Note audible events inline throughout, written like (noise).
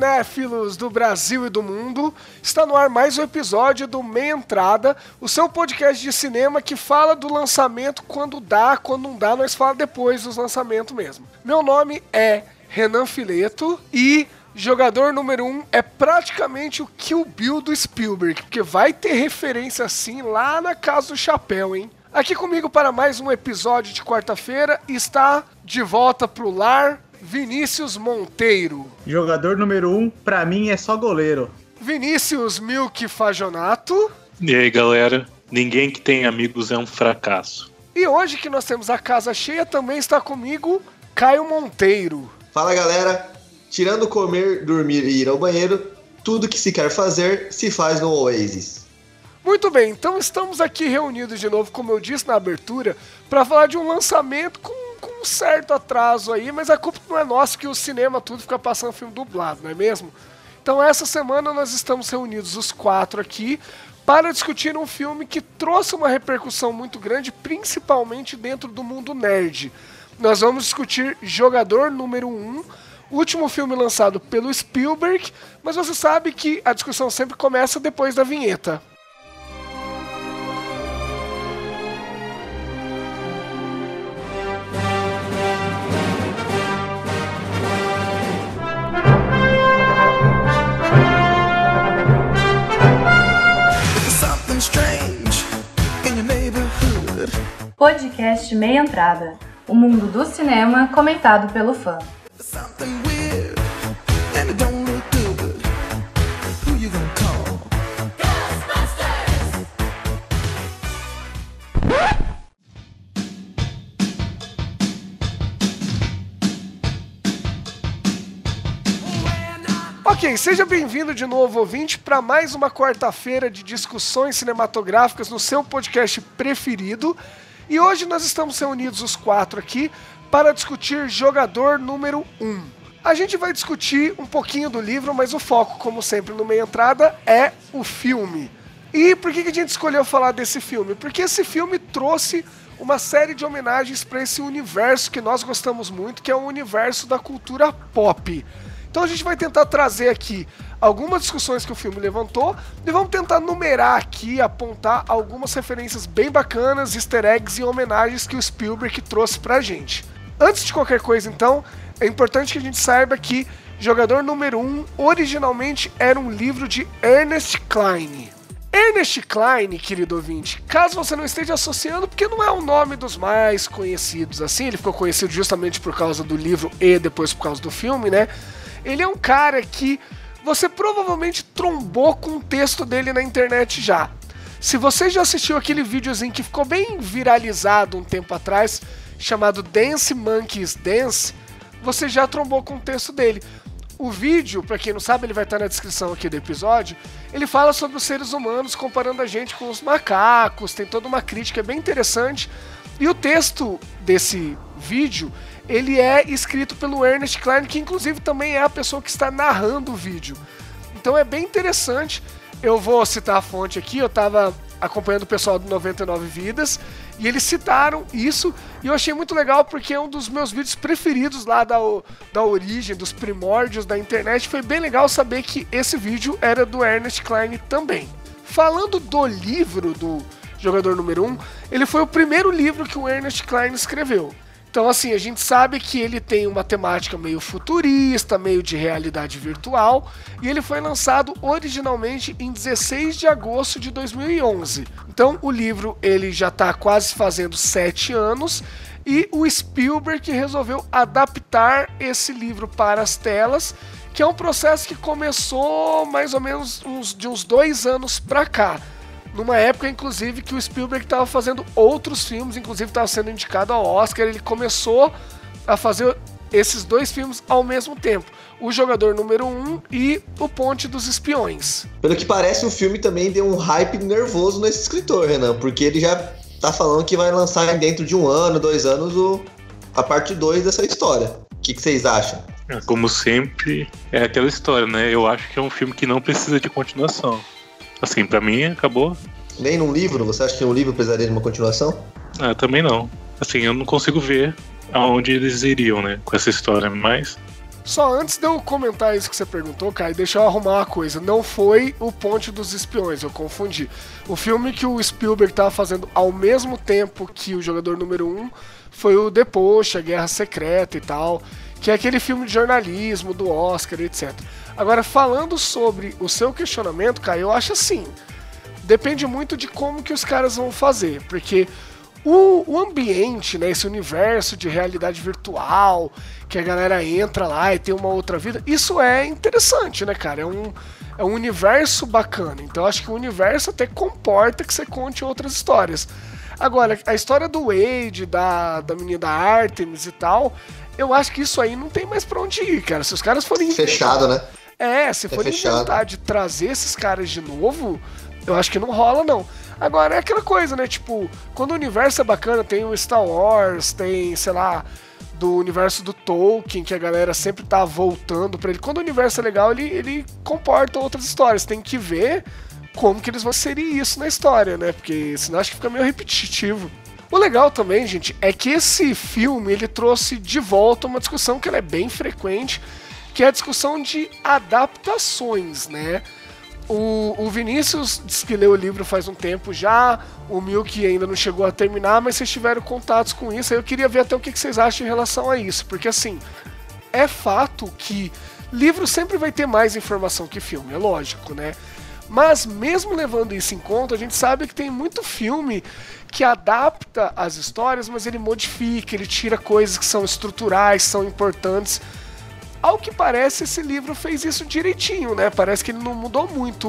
Cinéfilos do Brasil e do mundo, está no ar mais um episódio do Meia Entrada, o seu podcast de cinema que fala do lançamento quando dá, quando não dá, nós fala depois dos lançamentos mesmo. Meu nome é Renan Fileto e jogador número um é praticamente o Kill Bill do Spielberg, porque vai ter referência assim lá na Casa do Chapéu, hein? Aqui comigo para mais um episódio de quarta-feira está de volta pro lar Vinícius Monteiro. Jogador número um, pra mim, é só goleiro. Vinícius Milk Fajonato. E aí, galera? Ninguém que tem amigos é um fracasso. E hoje que nós temos a casa cheia, também está comigo Caio Monteiro. Fala, galera. Tirando comer, dormir e ir ao banheiro, tudo que se quer fazer se faz no Oasis. Muito bem, então estamos aqui reunidos de novo, como eu disse na abertura, para falar de um lançamento com com um certo atraso aí, mas a culpa não é nossa que o cinema tudo fica passando filme dublado, não é mesmo? Então essa semana nós estamos reunidos os quatro aqui para discutir um filme que trouxe uma repercussão muito grande, principalmente dentro do mundo nerd. Nós vamos discutir Jogador Número 1, último filme lançado pelo Spielberg, mas você sabe que a discussão sempre começa depois da vinheta. Podcast Meia Entrada. O mundo do cinema comentado pelo fã. Ok, seja bem-vindo de novo, ouvinte, para mais uma quarta-feira de discussões cinematográficas no seu podcast preferido. E hoje nós estamos reunidos os quatro aqui para discutir jogador número 1. Um. A gente vai discutir um pouquinho do livro, mas o foco, como sempre no meio entrada, é o filme. E por que a gente escolheu falar desse filme? Porque esse filme trouxe uma série de homenagens para esse universo que nós gostamos muito, que é o universo da cultura pop. Então a gente vai tentar trazer aqui algumas discussões que o filme levantou e vamos tentar numerar aqui, apontar algumas referências bem bacanas, easter eggs e homenagens que o Spielberg trouxe pra gente. Antes de qualquer coisa, então, é importante que a gente saiba que Jogador Número 1 um, originalmente era um livro de Ernest Klein. Ernest Klein, querido ouvinte, caso você não esteja associando, porque não é o nome dos mais conhecidos assim, ele ficou conhecido justamente por causa do livro e depois por causa do filme, né? Ele é um cara que você provavelmente trombou com o texto dele na internet já. Se você já assistiu aquele videozinho que ficou bem viralizado um tempo atrás, chamado Dance Monkeys Dance, você já trombou com o texto dele. O vídeo, para quem não sabe, ele vai estar na descrição aqui do episódio. Ele fala sobre os seres humanos comparando a gente com os macacos, tem toda uma crítica bem interessante. E o texto desse vídeo ele é escrito pelo Ernest Klein, que inclusive também é a pessoa que está narrando o vídeo. Então é bem interessante. Eu vou citar a fonte aqui, eu estava acompanhando o pessoal do 99 Vidas e eles citaram isso e eu achei muito legal porque é um dos meus vídeos preferidos lá da, da origem, dos primórdios da internet. Foi bem legal saber que esse vídeo era do Ernest Klein também. Falando do livro do Jogador Número 1, ele foi o primeiro livro que o Ernest Klein escreveu. Então, assim, a gente sabe que ele tem uma temática meio futurista, meio de realidade virtual, e ele foi lançado originalmente em 16 de agosto de 2011. Então, o livro ele já está quase fazendo sete anos, e o Spielberg resolveu adaptar esse livro para as telas, que é um processo que começou mais ou menos uns, de uns dois anos para cá numa época, inclusive, que o Spielberg estava fazendo outros filmes, inclusive estava sendo indicado ao Oscar. Ele começou a fazer esses dois filmes ao mesmo tempo. O Jogador Número 1 um e O Ponte dos Espiões. Pelo que parece, o filme também deu um hype nervoso nesse escritor, Renan, porque ele já tá falando que vai lançar dentro de um ano, dois anos, o, a parte 2 dessa história. O que, que vocês acham? É, Como sempre, é aquela história, né? Eu acho que é um filme que não precisa de continuação. Assim, pra mim, acabou. Nem num livro? Você acha que um livro precisaria de uma continuação? Ah, também não. Assim, eu não consigo ver aonde eles iriam, né? Com essa história, mas. Só antes de eu comentar isso que você perguntou, Kai, deixa eu arrumar uma coisa. Não foi o Ponte dos Espiões, eu confundi. O filme que o Spielberg estava fazendo ao mesmo tempo que o Jogador Número 1 um foi o The Post, a Guerra Secreta e tal, que é aquele filme de jornalismo do Oscar, etc. Agora, falando sobre o seu questionamento, Kai, eu acho assim, depende muito de como que os caras vão fazer, porque o, o, ambiente, né, esse universo de realidade virtual, que a galera entra lá e tem uma outra vida, isso é interessante, né, cara? É um, é um universo bacana. Então acho que o universo até comporta que você conte outras histórias. Agora, a história do Wade, da, da menina Artemis e tal, eu acho que isso aí não tem mais pra onde ir, cara. Se os caras forem. Fechado, né? É, se É forem inventar de trazer esses caras de novo, eu acho que não rola, não. Agora, é aquela coisa, né? Tipo, quando o universo é bacana, tem o Star Wars, tem, sei lá, do universo do Tolkien, que a galera sempre tá voltando pra ele. Quando o universo é legal, ele, ele comporta outras histórias. Tem que ver como que eles vão inserir isso na história, né? Porque senão acho que fica meio repetitivo. O legal também, gente, é que esse filme ele trouxe de volta uma discussão que é bem frequente, que é a discussão de adaptações, né? O, o Vinícius disse que leu o livro faz um tempo já, o Milk ainda não chegou a terminar, mas vocês tiveram contatos com isso, aí eu queria ver até o que vocês acham em relação a isso, porque assim, é fato que livro sempre vai ter mais informação que filme, é lógico, né? Mas mesmo levando isso em conta, a gente sabe que tem muito filme que adapta as histórias, mas ele modifica, ele tira coisas que são estruturais, são importantes. Ao que parece, esse livro fez isso direitinho, né? Parece que ele não mudou muito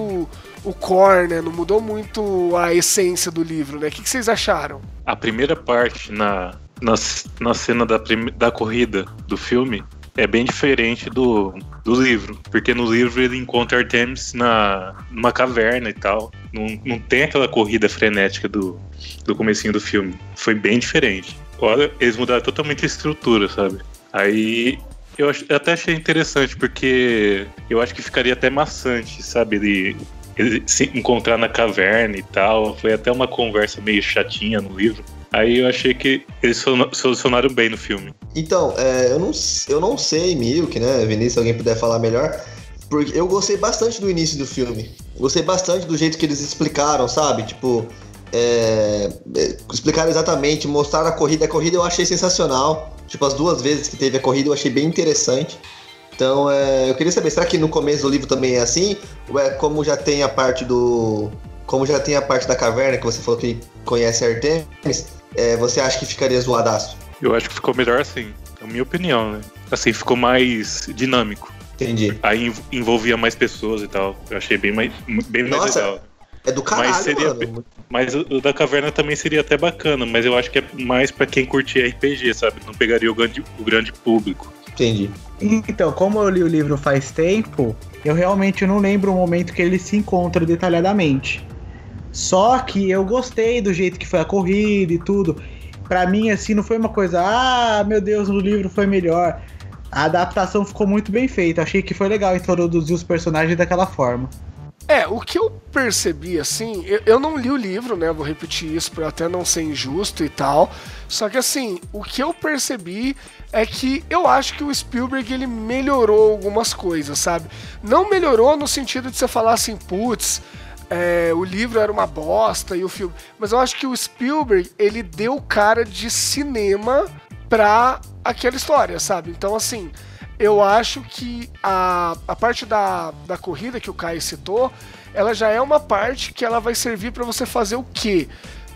o- core, né? Não mudou muito a essência do livro, né? O que que vocês acharam? A primeira parte na, na, na cena da, da corrida do filme é bem diferente do, do livro. Porque no livro ele encontra Artemis na, numa caverna e tal. Não, não tem aquela corrida frenética do, do comecinho do filme. Foi bem diferente. Olha, eles mudaram totalmente a estrutura, sabe? Aí eu, ach- eu até achei interessante, porque eu acho que ficaria até maçante, sabe? Ele, ele se encontrar na caverna e tal. Foi até uma conversa meio chatinha no livro. Aí eu achei que eles solu- solucionaram bem no filme. Então, é, eu, não, eu não sei, Milk, né? Vinícius, se alguém puder falar melhor. Porque eu gostei bastante do início do filme. Gostei bastante do jeito que eles explicaram, sabe? Tipo, é, é, explicaram exatamente, mostraram a corrida. A corrida eu achei sensacional. Tipo, as duas vezes que teve a corrida eu achei bem interessante. Então, é, eu queria saber, será que no começo do livro também é assim? Ou é como já tem a parte do. Como já tem a parte da caverna, que você falou que conhece Artemis, é, você acha que ficaria zoadaço? Eu acho que ficou melhor assim, é a minha opinião, né? Assim, ficou mais dinâmico. Entendi. Aí env- envolvia mais pessoas e tal. Eu achei bem mais, bem mais Nossa, legal. É do caralho, Mas seria mano. Mas o da caverna também seria até bacana, mas eu acho que é mais pra quem curte RPG, sabe? Não pegaria o grande, o grande público. Entendi. Então, como eu li o livro faz tempo, eu realmente não lembro o momento que ele se encontra detalhadamente. Só que eu gostei do jeito que foi a corrida e tudo. Pra mim, assim, não foi uma coisa, ah, meu Deus, no livro foi melhor. A adaptação ficou muito bem feita. Achei que foi legal introduzir os personagens daquela forma. É, o que eu percebi, assim, eu, eu não li o livro, né? Vou repetir isso pra até não ser injusto e tal. Só que, assim, o que eu percebi é que eu acho que o Spielberg ele melhorou algumas coisas, sabe? Não melhorou no sentido de você falar assim, putz, é, o livro era uma bosta e o filme. Mas eu acho que o Spielberg ele deu cara de cinema pra aquela história, sabe? Então, assim, eu acho que a, a parte da, da corrida que o Caio citou, ela já é uma parte que ela vai servir pra você fazer o quê?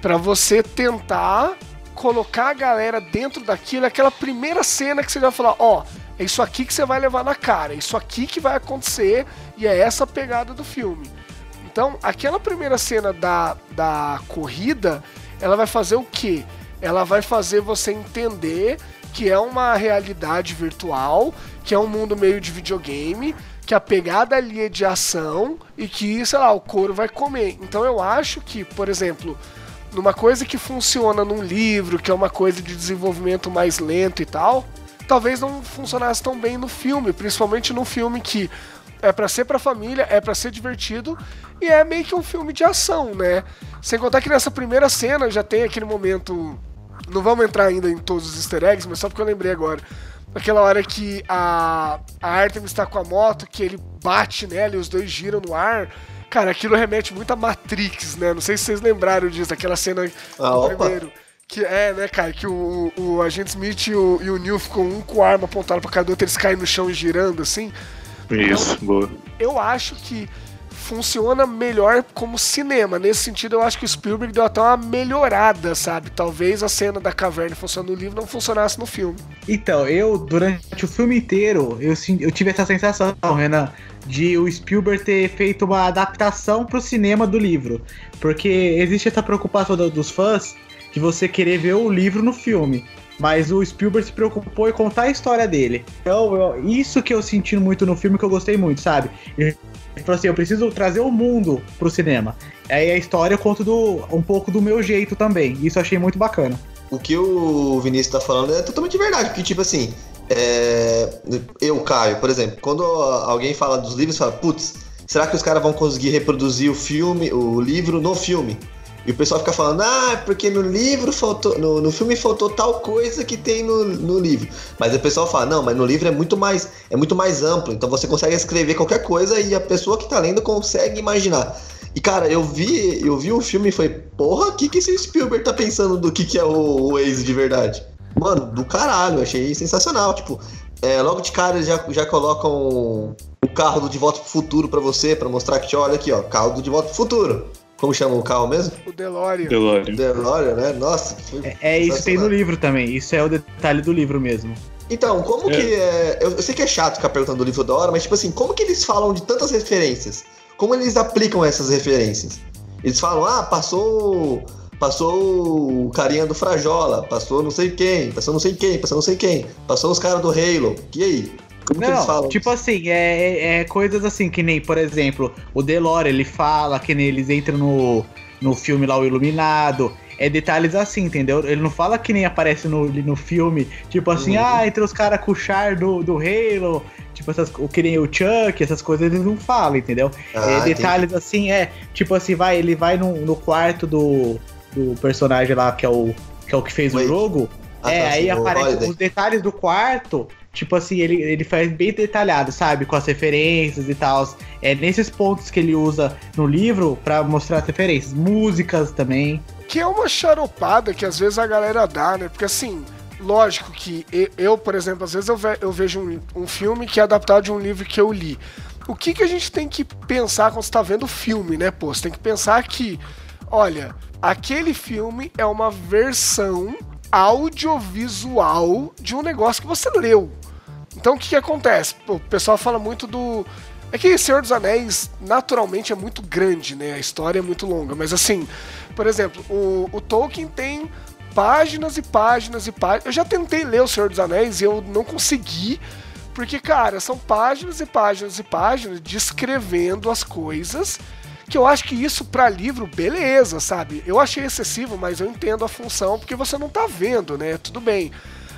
Pra você tentar colocar a galera dentro daquilo, aquela primeira cena que você vai falar, ó, é isso aqui que você vai levar na cara, é isso aqui que vai acontecer e é essa a pegada do filme. Então, aquela primeira cena da, da corrida, ela vai fazer o quê? Ela vai fazer você entender que é uma realidade virtual, que é um mundo meio de videogame, que a pegada ali é de ação e que, sei lá, o couro vai comer. Então eu acho que, por exemplo, numa coisa que funciona num livro, que é uma coisa de desenvolvimento mais lento e tal, talvez não funcionasse tão bem no filme, principalmente num filme que é para ser pra família, é para ser divertido e é meio que um filme de ação, né? Sem contar que nessa primeira cena já tem aquele momento. Não vamos entrar ainda em todos os easter eggs, mas só porque eu lembrei agora. Aquela hora que a, a Artemis está com a moto, que ele bate nela e os dois giram no ar. Cara, aquilo remete muito a Matrix, né? Não sei se vocês lembraram disso, daquela cena Ah, do opa. primeiro. Que é, né, cara, que o, o agente Smith e o, e o Neil ficam um com a arma apontada pra cada outro, eles caem no chão girando, assim. Isso, boa. Eu acho que funciona melhor como cinema. Nesse sentido, eu acho que o Spielberg deu até uma melhorada, sabe? Talvez a cena da caverna funcionando no livro não funcionasse no filme. Então, eu, durante o filme inteiro, eu, eu tive essa sensação, Renan, de o Spielberg ter feito uma adaptação pro cinema do livro. Porque existe essa preocupação do- dos fãs de você querer ver o livro no filme. Mas o Spielberg se preocupou em contar a história dele. Então, eu- isso que eu senti muito no filme que eu gostei muito, sabe? Ele falou assim: eu preciso trazer o mundo pro cinema. Aí a história eu conto do, um pouco do meu jeito também. Isso eu achei muito bacana. O que o Vinícius tá falando é totalmente verdade, porque, tipo assim, é, eu, Caio, por exemplo, quando alguém fala dos livros, fala, putz, será que os caras vão conseguir reproduzir o filme, o livro no filme? E o pessoal fica falando, ah, é porque no livro faltou, no, no filme faltou tal coisa que tem no, no livro. Mas o pessoal fala, não, mas no livro é muito mais, é muito mais amplo, então você consegue escrever qualquer coisa e a pessoa que tá lendo consegue imaginar. E cara, eu vi, eu vi o filme e falei, porra, o que, que esse Spielberg tá pensando do que, que é o, o Waze de verdade? Mano, do caralho, achei sensacional. Tipo, é, logo de cara eles já, já colocam o carro do De Volta pro Futuro pra você, pra mostrar que, olha aqui, ó, carro do De Volta pro Futuro. Como chama o carro mesmo? O DeLorean. DeLorean. DeLorean, né? Nossa, foi É, é isso tem no livro também. Isso é o detalhe do livro mesmo. Então, como É. que é. Eu, eu sei que é chato ficar perguntando do livro da hora, mas tipo assim, como que eles falam de tantas referências? Como eles aplicam essas referências? Eles falam, ah, passou. Passou o carinha do Frajola, passou não sei quem, passou não sei quem, passou não sei quem, passou os caras do Halo. E aí? Como Não, tipo assim, é, é- é coisas assim, que nem, por exemplo, o Delore, ele fala que nem eles entram no, no filme lá, o Iluminado. É detalhes assim, entendeu? Ele não fala que nem aparece no, no filme, tipo assim, Uhum. ah, entre os caras com o char do, do Halo, tipo essas, o que nem o Chuck, essas coisas eles não falam, entendeu? Ah, é, entendi. detalhes assim, é, tipo assim, vai, ele vai no, no quarto do, do personagem lá, que é o que, é o que fez Wait. o jogo. Ah, é, tá, aí aparece os detalhes do quarto, tipo assim, ele, ele faz bem detalhado, sabe? Com as referências e tal. É nesses pontos que ele usa no livro pra mostrar as referências. Músicas também. Que é uma charopada que às vezes a galera dá, né? Porque assim, lógico que eu, por exemplo, às vezes eu, ve- eu vejo um, um filme que é adaptado de um livro que eu li. O que, que a gente tem que pensar quando você tá vendo o filme, né? Pô, você tem que pensar que, olha, aquele filme é uma versão audiovisual de um negócio que você leu. Então o que, que acontece? O pessoal fala muito do. É que Senhor dos Anéis naturalmente é muito grande, né? A história é muito longa. Mas assim, por exemplo, o, o Tolkien tem páginas e páginas e páginas. Eu já tentei ler O Senhor dos Anéis e eu não consegui. Porque, cara, são páginas e páginas e páginas descrevendo as coisas. Que eu acho que isso pra livro, beleza, sabe? Eu achei excessivo, mas eu entendo a função, porque você não tá vendo, né? Tudo bem.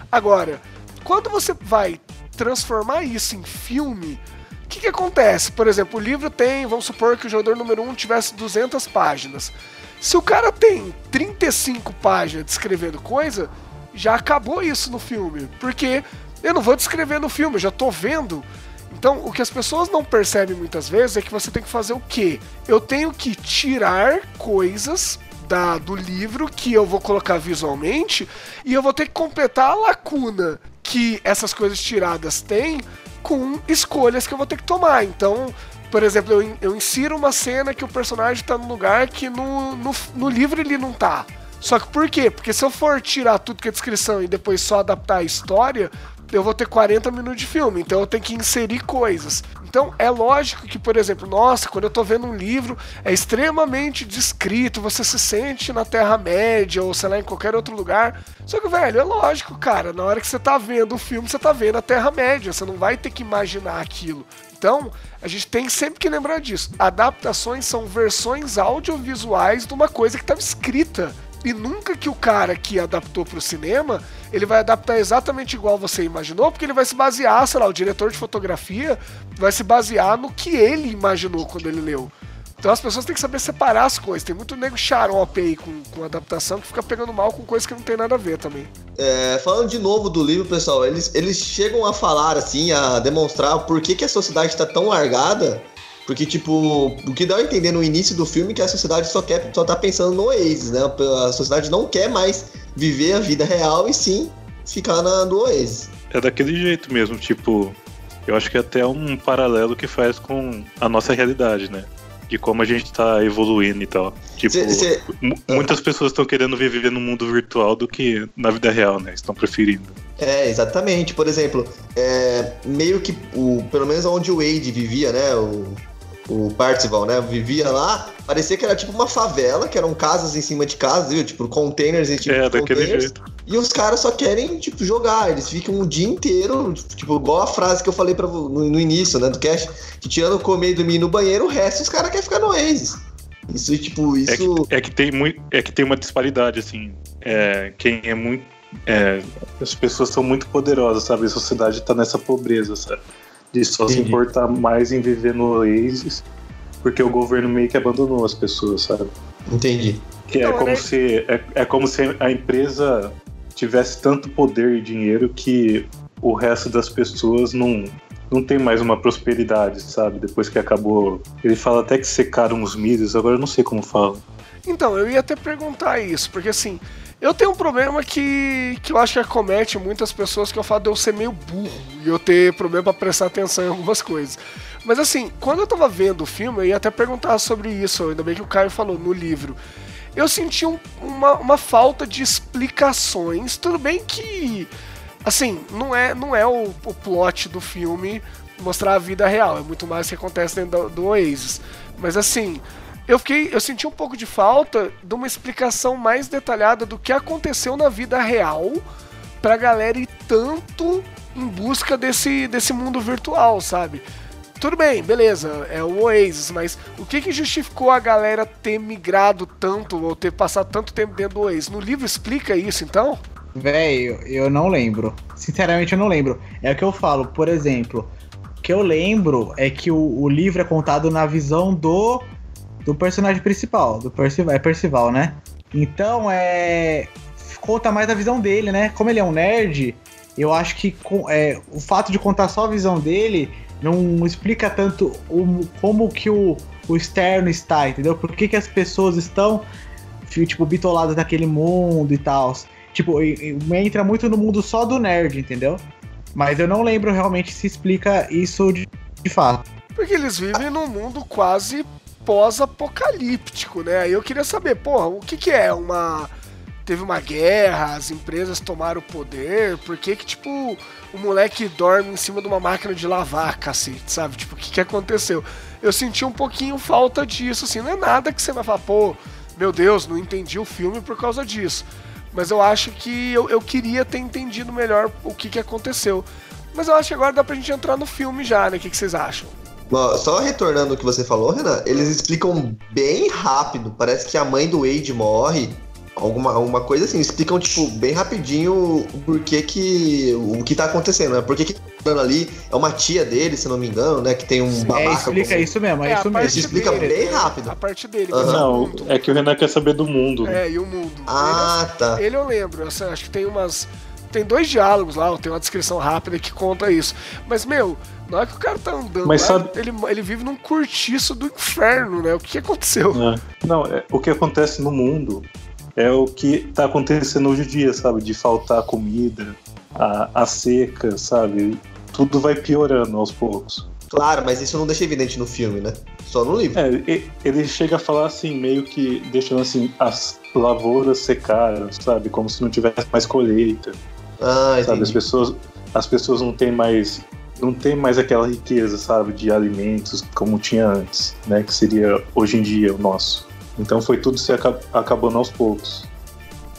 Agora, quando você vai transformar isso em filme, o que, que acontece? Por exemplo, o livro tem, vamos supor que o jogador número 1 tivesse 200 páginas. Se o cara tem 35 páginas descrevendo coisa, já acabou isso no filme. Porque eu não vou descrever no filme, eu já tô vendo. Então, o que as pessoas não percebem muitas vezes é que você tem que fazer o quê? Eu tenho que tirar coisas da, do livro que eu vou colocar visualmente e eu vou ter que completar a lacuna que essas coisas tiradas têm com escolhas que eu vou ter que tomar. Então, por exemplo, eu, eu insiro uma cena que o personagem tá num lugar que no, no, no livro ele não tá. Só que por quê? Porque se eu for tirar tudo que é descrição e depois só adaptar a história, eu vou ter 40 minutos de filme, então eu tenho que inserir coisas. Então é lógico que, por exemplo, nossa, quando eu tô vendo um livro, é extremamente descrito, você se sente na Terra-média ou sei lá, em qualquer outro lugar. Só que, velho, é lógico, cara, na hora que você tá vendo o filme, você tá vendo a Terra-média, você não vai ter que imaginar aquilo. Então, a gente tem sempre que lembrar disso. Adaptações são versões audiovisuais de uma coisa que estava escrita. E nunca que o cara que adaptou para o cinema, ele vai adaptar exatamente igual você imaginou, porque ele vai se basear, sei lá, o diretor de fotografia vai se basear no que ele imaginou quando ele leu. Então as pessoas têm que saber separar as coisas. Tem muito nego xarope aí com, com adaptação que fica pegando mal com coisas que não tem nada a ver também. É, falando de novo do livro, pessoal, eles, eles chegam a falar, assim, a demonstrar por que, que a sociedade está tão largada. Porque, tipo, o que dá a entender no início do filme é que a sociedade só quer, só tá pensando no Oasis, né? A sociedade não quer mais viver a vida real e sim ficar na do Oasis. É daquele jeito mesmo, tipo, eu acho que é até um paralelo que faz com a nossa realidade, né? De como a gente tá evoluindo e tal. Tipo, Cê- cê- muitas pessoas estão querendo viver no mundo virtual do que na vida real, né? Estão preferindo. É, exatamente. Por exemplo, é, meio que, o, pelo menos onde o Wade vivia, né? O, o Parzival, né? Vivia lá, parecia que era tipo uma favela, que eram casas em cima de casas, viu? Tipo, containers em tipo é, de containers. jeito. E os caras só querem, tipo, jogar. Eles ficam o dia inteiro, tipo, igual a frase que eu falei pra, no, no início, né, do cast, que tirando comer e dormir no banheiro, o resto os caras querem ficar no Oasis. Isso, tipo, É isso... que, é que tem muito, é que tem uma disparidade assim. É, quem é muito, é, as pessoas são muito poderosas, sabe? A sociedade tá nessa pobreza, sabe? De só se Entendi. importar mais em viver no Oasis, porque o governo meio que abandonou as pessoas, sabe? Entendi. Que é Então, como né? se é, é como se a empresa tivesse tanto poder e dinheiro que o resto das pessoas não não tem mais uma prosperidade, sabe? Depois que acabou, ele fala até que secaram os milhos, agora eu não sei como fala. Então, eu ia até perguntar isso, porque assim, eu tenho um problema que, que eu acho que acomete muitas pessoas, que é o fato de eu ser meio burro e eu ter problema pra prestar atenção em algumas coisas. Mas assim, quando eu tava vendo o filme, eu ia até perguntar sobre isso, ainda bem que o Caio falou no livro. Eu senti um- uma, uma falta de explicações. Tudo bem que, assim, não é, não é o, o plot do filme mostrar a vida real, é muito mais o que acontece dentro do, do Oasis. Mas assim, eu fiquei, eu senti um pouco de falta de uma explicação mais detalhada do que aconteceu na vida real pra galera ir tanto em busca desse, desse mundo virtual, sabe? Tudo bem, beleza, é o Oasis, mas o que que justificou a galera ter migrado tanto ou ter passado tanto tempo dentro do Oasis? No livro explica isso, então? Velho, eu não lembro. Sinceramente, eu não lembro. É o que eu falo, por exemplo. O que eu lembro é que o, o livro é contado na visão do, do personagem principal, do Percival, é Percival, né? Então, é. Conta mais da visão dele, né? Como ele é um nerd, eu acho que é, o fato de contar só a visão dele não explica tanto o, como que o, o externo está, entendeu? Por que, que as pessoas estão, tipo, bitoladas naquele mundo e tal. Tipo, entra muito no mundo só do nerd, entendeu? Mas eu não lembro realmente se explica isso de, de fato. Porque eles vivem num mundo quase pós-apocalíptico, né? Eu queria saber, porra, o que que é uma... Teve uma guerra, as empresas tomaram o poder, por que que, tipo, o moleque dorme em cima de uma máquina de lavar, cacete, sabe? Tipo, o que que aconteceu? Eu senti um pouquinho falta disso, assim, não é nada que você vai falar, pô, meu Deus, não entendi o filme por causa disso. Mas eu acho que eu, eu queria ter entendido melhor o que que aconteceu. Mas eu acho que agora dá pra gente entrar no filme já, né? O que, que vocês acham? Só retornando o que você falou, Renan, eles explicam bem rápido. Parece que a mãe do Wade morre. Alguma, alguma coisa assim, explicam, tipo, bem rapidinho o porquê que. o que tá acontecendo, né? Por que que tá ali é uma tia dele, se não me engano, né? Que tem um babaca. É, explica como- isso mesmo, é, a isso parte mesmo. explica dele, bem é, rápido. A parte dele, o Não, é que o Renan quer saber do mundo. né? É, e o mundo. Ah, tá. Ele, ele eu lembro, eu sei, acho que tem umas. Tem dois diálogos lá, tem uma descrição rápida que conta isso. Mas, meu, na hora que o cara tá andando Mas lá, sabe- ele, ele vive num cortiço do inferno, né? O que, aconteceu? É. Não, é- o que acontece no mundo é o que tá acontecendo hoje em dia, sabe? De faltar comida, a, a seca, sabe? Tudo vai piorando aos poucos. Claro, mas isso não deixa evidente no filme, né? Só no livro. É, ele chega a falar assim, meio que deixando assim, as lavouras secaram, sabe? Como se não tivesse mais colheita. Ah, sabe? As pessoas, as pessoas não têm mais não tem mais aquela riqueza, sabe, de alimentos como tinha antes, né, que seria hoje em dia o nosso. Então foi tudo se acabando aos poucos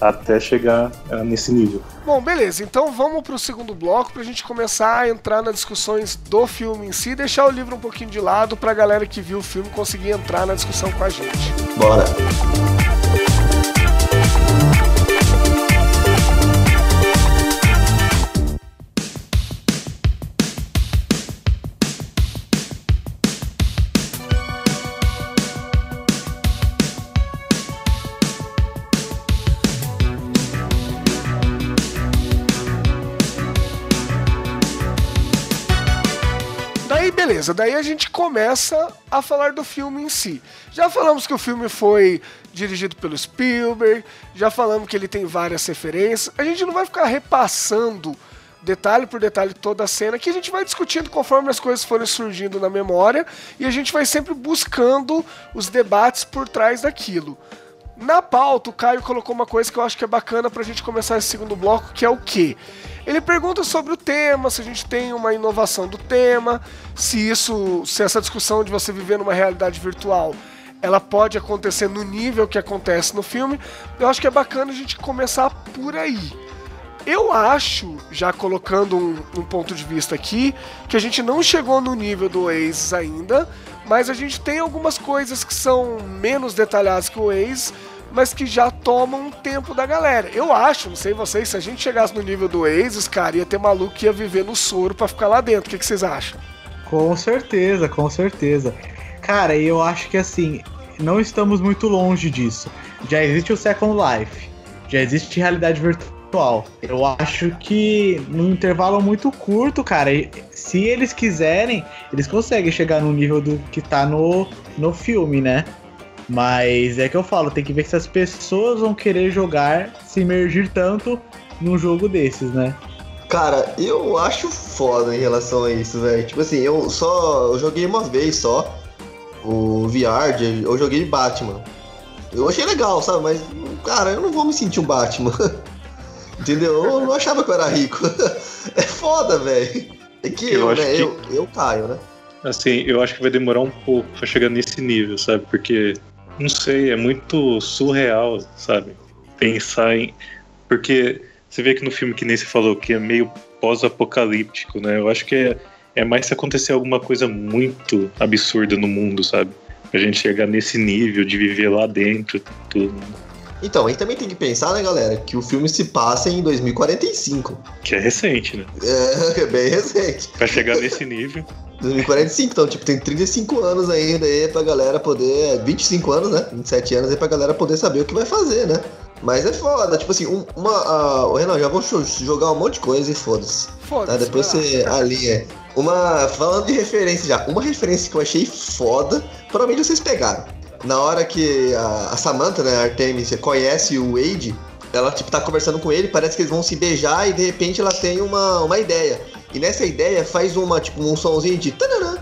até chegar uh, nesse nível. Bom, beleza. Então vamos para o segundo bloco para a gente começar a entrar nas discussões do filme em si, deixar o livro um pouquinho de lado para a galera que viu o filme conseguir entrar na discussão com a gente. Bora. Beleza, daí a gente começa a falar do filme em si. Já falamos que o filme foi dirigido pelo Spielberg, já falamos que ele tem várias referências. A gente não vai ficar repassando detalhe por detalhe toda a cena, que a gente vai discutindo conforme as coisas forem surgindo na memória e a gente vai sempre buscando os debates por trás daquilo. Na pauta, o Caio colocou uma coisa que eu acho que é bacana pra gente começar esse segundo bloco, que é o quê? Ele pergunta sobre o tema, se a gente tem uma inovação do tema, se isso, se essa discussão de você viver numa realidade virtual, ela pode acontecer no nível que acontece no filme. Eu acho que é bacana a gente começar por aí. Eu acho, já colocando um, um, ponto de vista aqui, que a gente não chegou no nível do Oasis ainda, mas a gente tem algumas coisas que são menos detalhadas que o Oasis, mas que já tomam um tempo da galera. Eu acho, não sei vocês, se a gente chegasse no nível do Oasis, cara, ia ter maluco que ia viver no soro para ficar lá dentro. O que, que vocês acham? Com certeza, com certeza. Cara, eu acho que assim, não estamos muito longe disso. Já existe o Second Life, já existe realidade virtual. Eu acho que num intervalo muito curto, cara, se eles quiserem, eles conseguem chegar no nível do que tá no, no filme, né? Mas é que eu falo, tem que ver se as pessoas vão querer jogar, se imergir tanto num jogo desses, né? Cara, eu acho foda em relação a isso, velho. Tipo assim, eu só eu joguei uma vez só o VR, eu joguei Batman. Eu achei legal, sabe? Mas, cara, eu não vou me sentir um Batman. (laughs) Entendeu? Eu não achava que eu era rico. (laughs) é foda, velho. É que eu, eu né? Que... Eu, eu caio, né? Assim, eu acho que vai demorar um pouco pra chegar nesse nível, sabe? Porque não sei, é muito surreal, sabe? Pensar em. Porque você vê que no filme que nem se falou que é meio pós-apocalíptico, né? Eu acho que é, é mais se acontecer alguma coisa muito absurda no mundo, sabe? Pra gente chegar nesse nível de viver lá dentro, tudo. Então, a gente também tem que pensar, né, galera, que o filme se passa em 2045. Que é recente, né? É, (laughs) é bem recente. Pra chegar nesse nível. 2045, então, tipo, tem 35 anos ainda aí pra galera poder. 25 anos, né? 27 anos aí pra galera poder saber o que vai fazer, né? Mas é foda, tipo assim, uma. Uh, Renan, já vou jogar um monte de coisa e foda-se. Foda-se. Tá? Depois você alinha. Uma. Falando de referência já, uma referência que eu achei foda, provavelmente vocês pegaram. Na hora que a, a Samantha, né, a Artemis, conhece o Wade, ela, tipo, tá conversando com ele, parece que eles vão se beijar e de repente ela tem uma, uma ideia. E nessa ideia faz uma, tipo, um somzinho de tananã,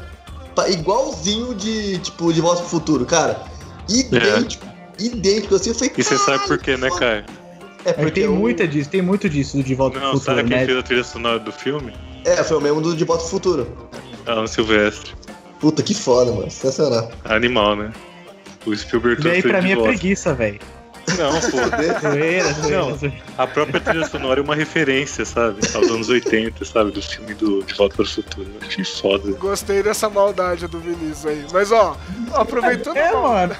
igualzinho de, tipo, de Volta pro Futuro, cara. Idêntico, é. idêntico, assim, eu falei, E você sabe por quê, né, cara? É porque tem muita disso, tem muito disso do De Volta Não, pro Futuro, sabe quem né? fez a trilha sonora do filme? É, foi o mesmo do De Volta pro Futuro. Alan Silvestre. Puta, que foda, mano. Sensacional. Animal, né? O Spielberg E aí, pra mim, é preguiça, velho. Não, pô. zoeira, não, a própria trilha sonora é uma referência, sabe? Aos anos 80, sabe? Do filme do De Volta para o Futuro. Eu achei foda. Gostei dessa maldade do Vinícius aí. Mas, ó, aproveitando. É, mano.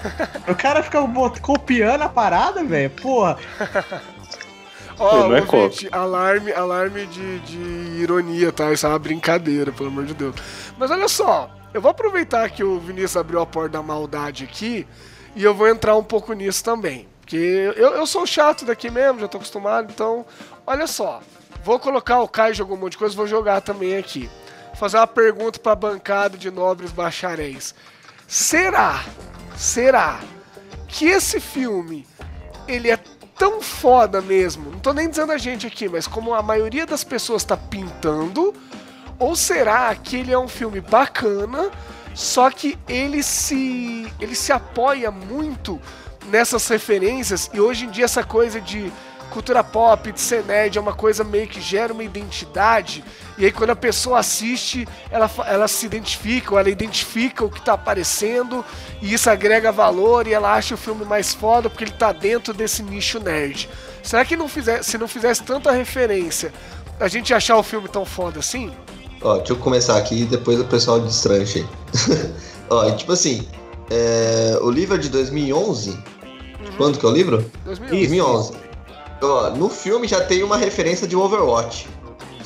O cara fica copiando a parada, velho. Porra. (laughs) Ó, oh, é ouvinte, alarme, alarme de, de ironia, tá? Isso é uma brincadeira, pelo amor de Deus. Mas olha só, eu vou aproveitar que o Vinícius abriu a porta da maldade aqui e eu vou entrar um pouco nisso também. Porque eu, eu sou chato daqui mesmo, já tô acostumado, então, olha só. Vou colocar o Kai jogou um monte de coisa, vou jogar também aqui. Vou fazer uma pergunta pra bancada de nobres bacharéis. Será, será que esse filme ele é tão foda mesmo? Não tô nem dizendo a gente aqui, mas como a maioria das pessoas tá pintando, ou será que ele é um filme bacana, só que ele se ele se apoia muito nessas referências e hoje em dia essa coisa de cultura pop, de ser nerd, é uma coisa meio que gera uma identidade. E aí quando a pessoa assiste, ela, ela se identifica, ou ela identifica o que tá aparecendo, e isso agrega valor, e ela acha o filme mais foda porque ele tá dentro desse nicho nerd. Será que não fizesse, se não fizesse tanta referência, a gente achar o filme tão foda assim? Ó, deixa eu começar aqui e depois o pessoal destranche aí. (laughs) Ó, tipo assim, é, o livro é de 2011. Uhum. Quando que é o livro? 2011. 2011. Ó, no filme já tem uma referência de Overwatch.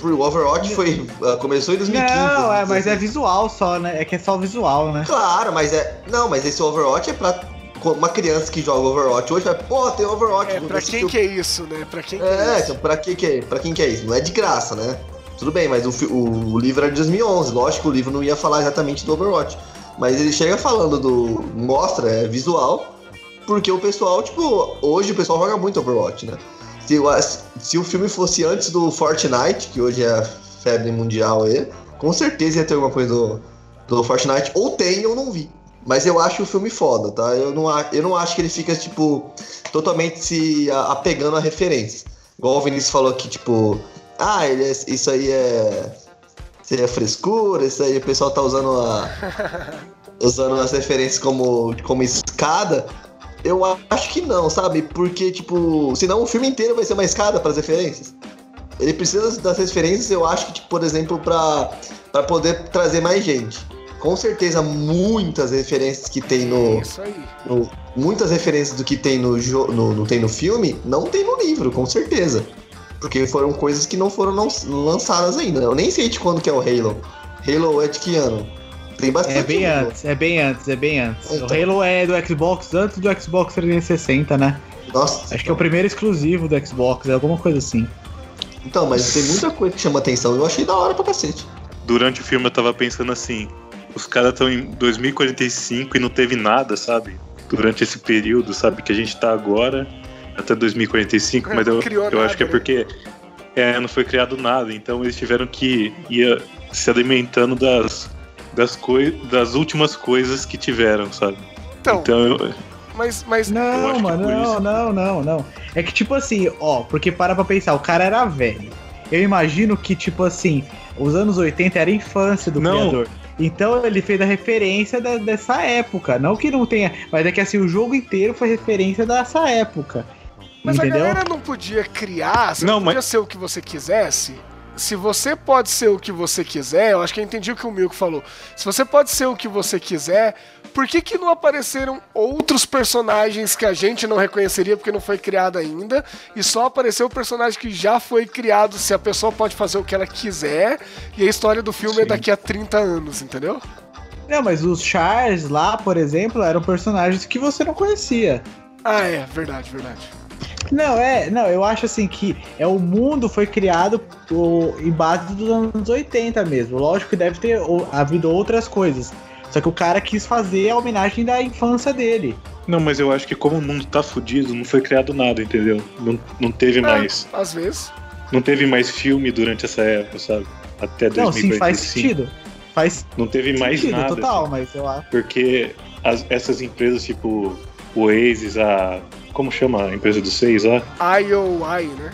O Overwatch foi, uh, começou em 2015. Não, é, mas é visual só, né? É que é só visual, né? Claro, mas é. Não, mas esse Overwatch é pra uma criança que joga Overwatch hoje vai, pô, tem Overwatch. É, pra quem que é isso, né? Pra quem que é, é, isso? então pra, que que é, pra quem que é isso? Não é de graça, né? Tudo bem, mas o, o, o livro é de 2011. Lógico que o livro não ia falar exatamente do Overwatch. Mas ele chega falando do. Mostra, é visual. Porque o pessoal, tipo, hoje o pessoal joga muito Overwatch, né? Se, se o filme fosse antes do Fortnite, que hoje é a febre mundial aí, com certeza ia ter alguma coisa do, do Fortnite. Ou tem, ou não vi. Mas eu acho o filme foda, tá? Eu não, eu não acho que ele fica, tipo, totalmente se apegando a referências. Igual o Vinícius falou que, tipo, ah, ele é, isso aí é seria frescura, isso aí o pessoal tá usando a, (laughs) usando as referências como, como escada. Eu acho que não, sabe? Porque, tipo, senão o filme inteiro vai ser uma escada para as referências. Ele precisa das referências, eu acho que, tipo, por exemplo, para poder trazer mais gente. Com certeza, muitas referências que tem no. Isso aí. no muitas referências do que tem no, no, no, tem no filme, não tem no livro, com certeza. Porque foram coisas que não foram lançadas ainda. Eu nem sei de quando que é o Halo. Halo é de que ano? Tem bastante. É bem antes, é bem antes, é bem antes. Então. O Halo é do Xbox antes do Xbox 360, né? Nossa. Acho então. que é o primeiro exclusivo do Xbox, é alguma coisa assim. Então, mas tem muita coisa que chama atenção. Eu achei da hora pra cacete. Durante o filme eu tava pensando assim: os caras estão em 2045 e não teve nada, sabe? Durante esse período, sabe? Que a gente tá agora até 2045, mas eu, eu acho que é né? porque é, não foi criado nada, então eles tiveram que ir se alimentando das, das, coi das últimas coisas que tiveram, sabe? Então, então eu, mas, mas não, mano, não, não, não, não. É que tipo assim, ó, porque para pra pensar, o cara era velho. Eu imagino que, tipo assim, os anos 80 era a infância do não. criador. Então ele fez a referência da, dessa época. Não que não tenha, mas é que assim, o jogo inteiro foi referência dessa época. Mas Entendeu? a galera não podia criar, você não, não podia mas... ser o que você quisesse. Se você pode ser o que você quiser, eu acho que eu entendi o que o Milko falou. Se você pode ser o que você quiser, por que, que não apareceram outros personagens que a gente não reconheceria porque não foi criado ainda? E só apareceu o personagem que já foi criado, se a pessoa pode fazer o que ela quiser, e a história do filme é Sim. é daqui a 30 anos, entendeu? Não, mas os Charles lá, por exemplo, eram personagens que você não conhecia. Ah, é, verdade, verdade. Não, é, não, eu acho assim que é o mundo foi criado o, em base dos anos 80 mesmo. Lógico que deve ter o, havido outras coisas. Só que o cara quis fazer a homenagem da infância dele. Não, mas eu acho que como o mundo tá fudido, não foi criado nada, entendeu? Não, não teve é, mais. Às vezes. Não teve mais filme durante essa época, sabe? Até 2045. Não, sim, faz sentido. Faz não teve mais sentido, nada. total, assim, mas eu acho. Porque as, essas empresas, tipo Oasis, a como chama a empresa dos seis lá? IOI, né?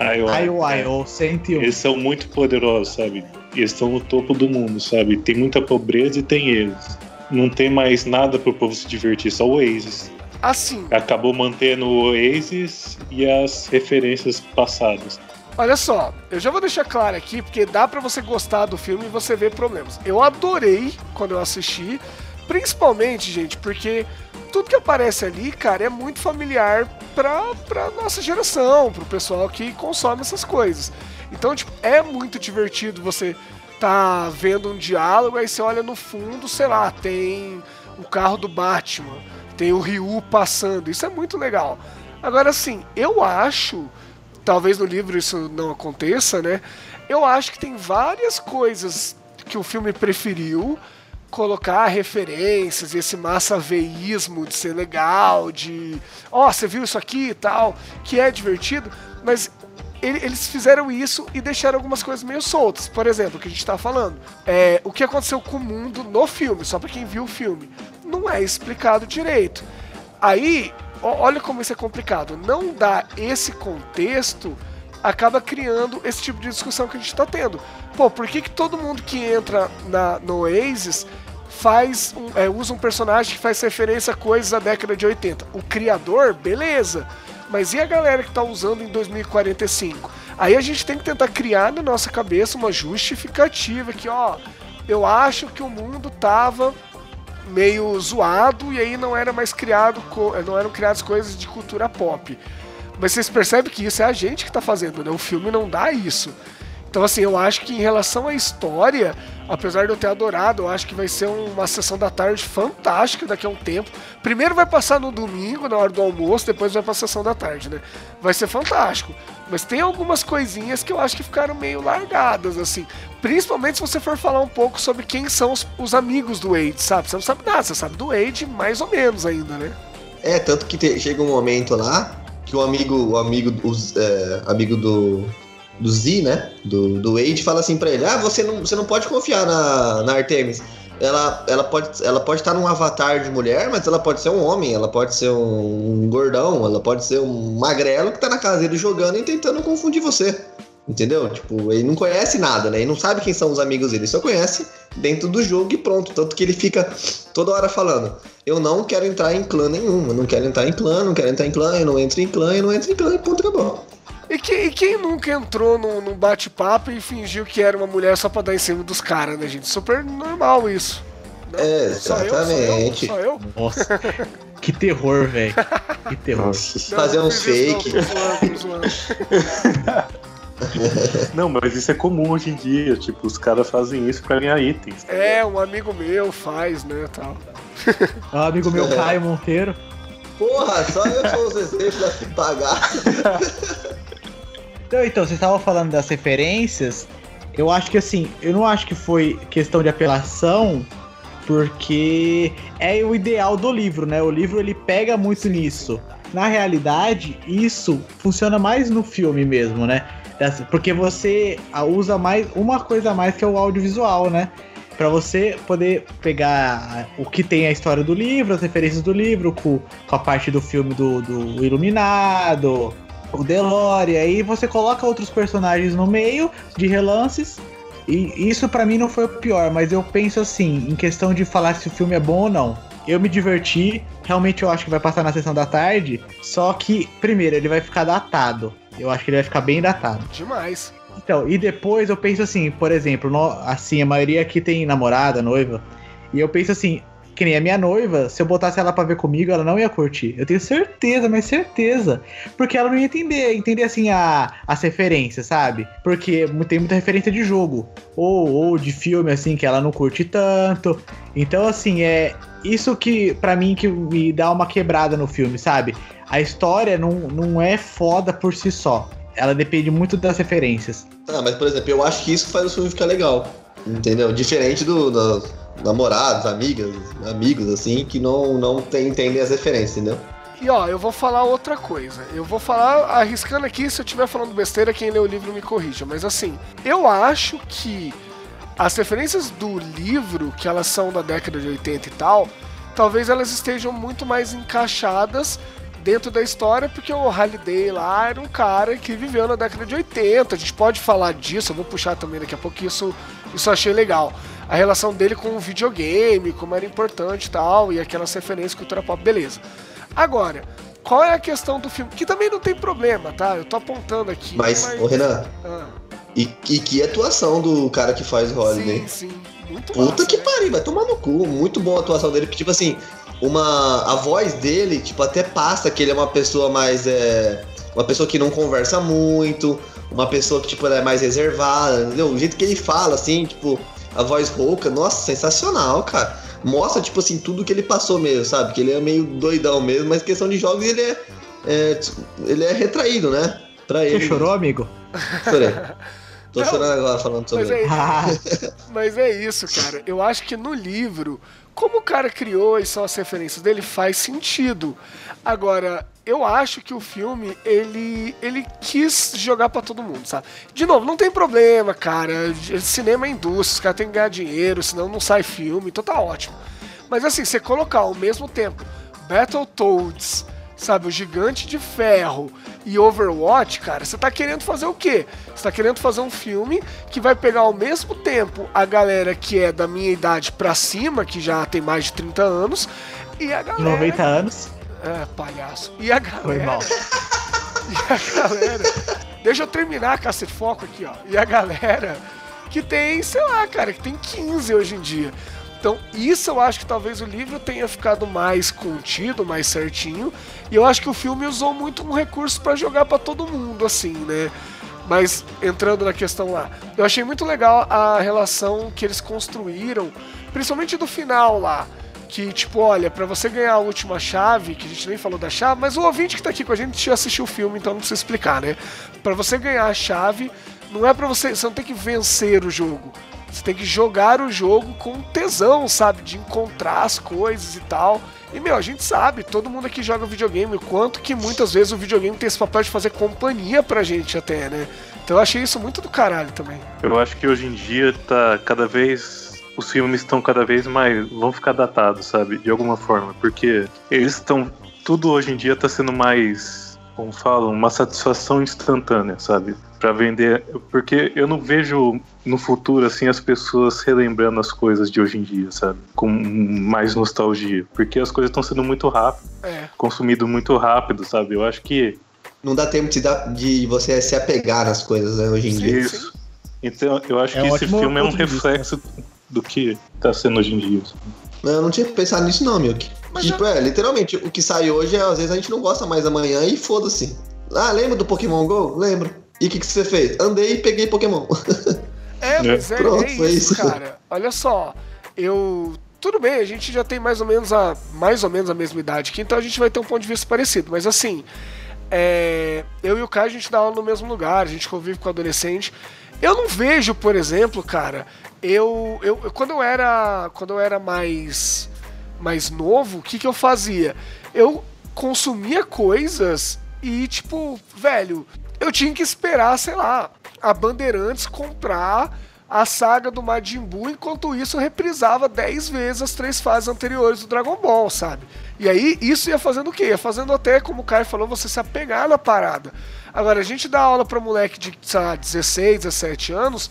IOI, IOI ou 101. Eles são muito poderosos, sabe? Eles estão no topo do mundo, sabe? Tem muita pobreza e tem eles. Não tem mais nada pro povo se divertir, só o Oasis. Assim. Acabou mantendo o Oasis e as referências passadas. Olha só, eu já vou deixar claro aqui, porque dá para você gostar do filme e você ver problemas. Eu adorei quando eu assisti, principalmente, gente, porque tudo que aparece ali, cara, é muito familiar pra, pra nossa geração, pro pessoal que consome essas coisas. Então, tipo, é muito divertido você tá vendo um diálogo, aí você olha no fundo, sei lá, tem o carro do Batman, tem o Ryu passando, isso é muito legal. Agora, assim, eu acho, talvez no livro isso não aconteça, né? Eu acho que tem várias coisas que o filme preferiu colocar referências, esse massa veísmo de ser legal, de ó, oh, você viu isso aqui e tal, que é divertido, mas ele, eles fizeram isso e deixaram algumas coisas meio soltas. Por exemplo, o que a gente tá falando, é o que aconteceu com o mundo no filme, só para quem viu o filme, não é explicado direito. Aí olha como isso é complicado. Não dar esse contexto acaba criando esse tipo de discussão que a gente tá tendo. Pô, por que, que todo mundo que entra na, no Oasis faz um- é, usa um personagem que faz referência a coisas da década de 80? O criador, beleza. Mas e a galera que tá usando em 2045? Aí a gente tem que tentar criar na nossa cabeça uma justificativa que, ó, eu acho que o mundo tava meio zoado e aí não era mais criado co- não eram criadas coisas de cultura pop. Mas vocês percebem que isso é a gente que tá fazendo, né? O filme não dá isso. Então, assim, eu acho que em relação à história, apesar de eu ter adorado, eu acho que vai ser uma sessão da tarde fantástica daqui a um tempo. Primeiro vai passar no domingo, na hora do almoço, depois vai pra sessão da tarde, né? Vai ser fantástico. Mas tem algumas coisinhas que eu acho que ficaram meio largadas, assim. Principalmente se você for falar um pouco sobre quem são os, os amigos do Wade, sabe? Você não sabe nada, você sabe do Wade mais ou menos ainda, né? É, tanto que te- chega um momento lá que o amigo, o amigo, os, é, amigo do, do Z, né? Do, do Wade, fala assim pra ele: Ah, você não, você não pode confiar na, na Artemis. Ela, ela pode ela pode estar num avatar de mulher, mas ela pode ser um homem, ela pode ser um, gordão, ela pode ser um magrelo que tá na casa dele jogando e tentando confundir você. Entendeu? Tipo, ele não conhece nada, né? Ele não sabe quem são os amigos dele, ele só conhece dentro do jogo e pronto. Tanto que ele fica toda hora falando: Eu não quero entrar em clã nenhum, eu não quero entrar em clã, não quero entrar em clã, eu não entro em clã, eu não entro em clã, e ponto, acabou. E, que- e quem nunca entrou num, num bate-papo e fingiu que era uma mulher só pra dar em cima dos caras, né, gente? Super normal isso. Não, É, só eu, exatamente. Só eu, só eu. Nossa, que terror, velho. Que terror. Nossa. Fazer uns isso, fake. (laughs) Não, mas isso é comum hoje em dia. Tipo, os caras fazem isso pra ganhar itens. tá É, um amigo meu faz, né, tal. É um amigo meu, Caio Monteiro. Porra, só eu sou os exemplos a se pagar. (laughs) Então, então, vocês estavam falando das referências. Eu acho que assim, eu não acho que foi questão de apelação, porque é o ideal do livro, né? O livro ele pega muito nisso. Na realidade, isso funciona mais no filme mesmo, né? Porque você ah, usa mais uma coisa a mais que é o audiovisual, né? Pra você poder pegar o que tem a história do livro, as referências do livro, com, com a parte do filme do, do Iluminado, o Delore, aí você coloca outros personagens no meio de relances. E isso pra mim não foi o pior, mas eu penso assim, em questão de falar se o filme é bom ou não. Eu me diverti, realmente eu acho que vai passar na sessão da tarde, só que primeiro ele vai ficar datado. Eu acho que ele vai ficar bem datado. Demais. Então, e depois eu penso assim, por exemplo, no- assim, a maioria aqui tem namorada, noiva, e eu penso assim, que nem a minha noiva, se eu botasse ela pra ver comigo, ela não ia curtir. Eu tenho certeza, mas certeza. Porque ela não ia entender, entender assim a, as referências, sabe? Porque tem muita referência de jogo. Ou, ou de filme, assim, que ela não curte tanto. Então, assim, é isso que, pra mim, que me dá uma quebrada no filme, sabe? A história não, não é foda por si só. Ela depende muito das referências. Ah, mas por exemplo, eu acho que isso faz o filme ficar legal. Entendeu? Diferente do, do namorados, amigas, amigos, assim, que não, não tem, entendem as referências, entendeu? E ó, eu vou falar outra coisa. Eu vou falar, arriscando aqui, se eu estiver falando besteira, quem lê o livro me corrija. Mas assim, eu acho que as referências do livro, que elas são da década de 80 e tal, talvez elas estejam muito mais encaixadas dentro da história, porque o Halliday lá era um cara que viveu na década de 80. A gente pode falar disso, eu vou puxar também daqui a pouco, isso, isso eu achei legal. A relação dele com o videogame, como era importante e tal, e aquelas referências cultura pop, beleza. Agora, qual é a questão do filme? Que também não tem problema, tá? Eu tô apontando aqui. Mas, ô Renan, Ah, e, e que atuação do cara que faz o Holiday. sim, sim. Muito Puta massa, que né? pariu, vai tomar no cu. Muito boa a atuação dele, porque, tipo assim, uma, a voz dele, tipo, até passa que ele é uma pessoa mais. É, uma pessoa que não conversa muito, uma pessoa que, tipo, ela é mais reservada, entendeu? O jeito que ele fala, assim, tipo, a voz rouca, nossa, sensacional, cara. Mostra, tipo assim, tudo que ele passou mesmo, sabe? Que ele é meio doidão mesmo, mas questão de jogos ele é. é, ele é retraído, né? Pra Você ele. chorou, amigo? Chorei. (laughs) Tô Não, chorando agora falando sobre Mas ele. é, (laughs) Mas é isso, cara. Eu acho que no livro, como o cara criou e são as referências dele, faz sentido. Agora, eu acho que o filme, ele, ele quis jogar pra todo mundo, sabe? De novo, não tem problema, cara. Cinema é indústria, os caras têm que ganhar dinheiro, senão não sai filme, então tá ótimo. Mas assim, você colocar ao mesmo tempo Battletoads, sabe, o Gigante de Ferro e Overwatch, cara, você tá querendo fazer o quê? Você tá querendo fazer um filme que vai pegar ao mesmo tempo a galera que é da minha idade pra cima, que já tem mais de 30 anos, e a galera. 90 anos. É, palhaço. E a galera. Foi mal. (laughs) E a galera. Deixa eu terminar, cacete foco aqui, ó. E a galera que tem, sei lá, cara, que tem 15 hoje em dia. Então, isso eu acho que talvez o livro tenha ficado mais contido, mais certinho. E eu acho que o filme usou muito um recurso para jogar para todo mundo, assim, né? Mas entrando na questão lá, eu achei muito legal a relação que eles construíram, principalmente do final lá. Que, tipo, olha, para você ganhar a última chave, que a gente nem falou da chave, mas o ouvinte que tá aqui com a gente já assistiu o filme, então não precisa explicar, né? Para você ganhar a chave, não é para você. Você não tem que vencer o jogo. Você tem que jogar o jogo com tesão, sabe? De encontrar as coisas e tal. E, meu, a gente sabe, todo mundo aqui joga videogame, o quanto que muitas vezes o videogame tem esse papel de fazer companhia pra gente até, né? Então eu achei isso muito do caralho também. Eu acho que hoje em dia tá cada vez. Os filmes estão cada vez mais. vão ficar datados, sabe? De alguma forma. Porque eles estão. Tudo hoje em dia tá sendo mais. Como falam, uma satisfação instantânea, sabe? Pra vender. Porque eu não vejo no futuro, assim, as pessoas relembrando as coisas de hoje em dia, sabe? Com mais nostalgia. Porque as coisas estão sendo muito rápido, É. consumido muito rápido, sabe? Eu acho que Não dá tempo de, dar- de você se apegar às coisas né, hoje em Sim. dia. Isso. Então, eu acho É que esse filme é um vista. reflexo do que tá sendo hoje em dia. Eu não tinha pensado nisso não, Milk. Mas tipo, é, literalmente, o que sai hoje, às vezes a gente não gosta mais amanhã e foda-se. Ah, lembra do Pokémon GO? Lembro. E o que, que você fez? Andei e peguei Pokémon. É, (laughs) mas é, Pronto, é isso, isso. cara. Olha só, eu. Tudo bem, a gente já tem mais ou menos a mais ou menos a mesma idade aqui, então a gente vai ter um ponto de vista parecido. Mas assim, é, eu e o Caio a gente dá aula no mesmo lugar, a gente convive com adolescente. Eu não vejo, por exemplo, cara, eu, eu eu- quando eu era quando eu era mais mais novo, o que que eu fazia? Eu consumia coisas e tipo, velho, eu tinha que esperar, sei lá, a Bandeirantes comprar a saga do Majin Buu, enquanto isso reprisava 10 vezes as três fases anteriores do Dragon Ball, sabe? E aí isso ia fazendo o quê? Ia fazendo até, como o Caio falou, você se apegar na parada. Agora, a gente dá aula pra moleque de, sei lá, 16, 17 anos,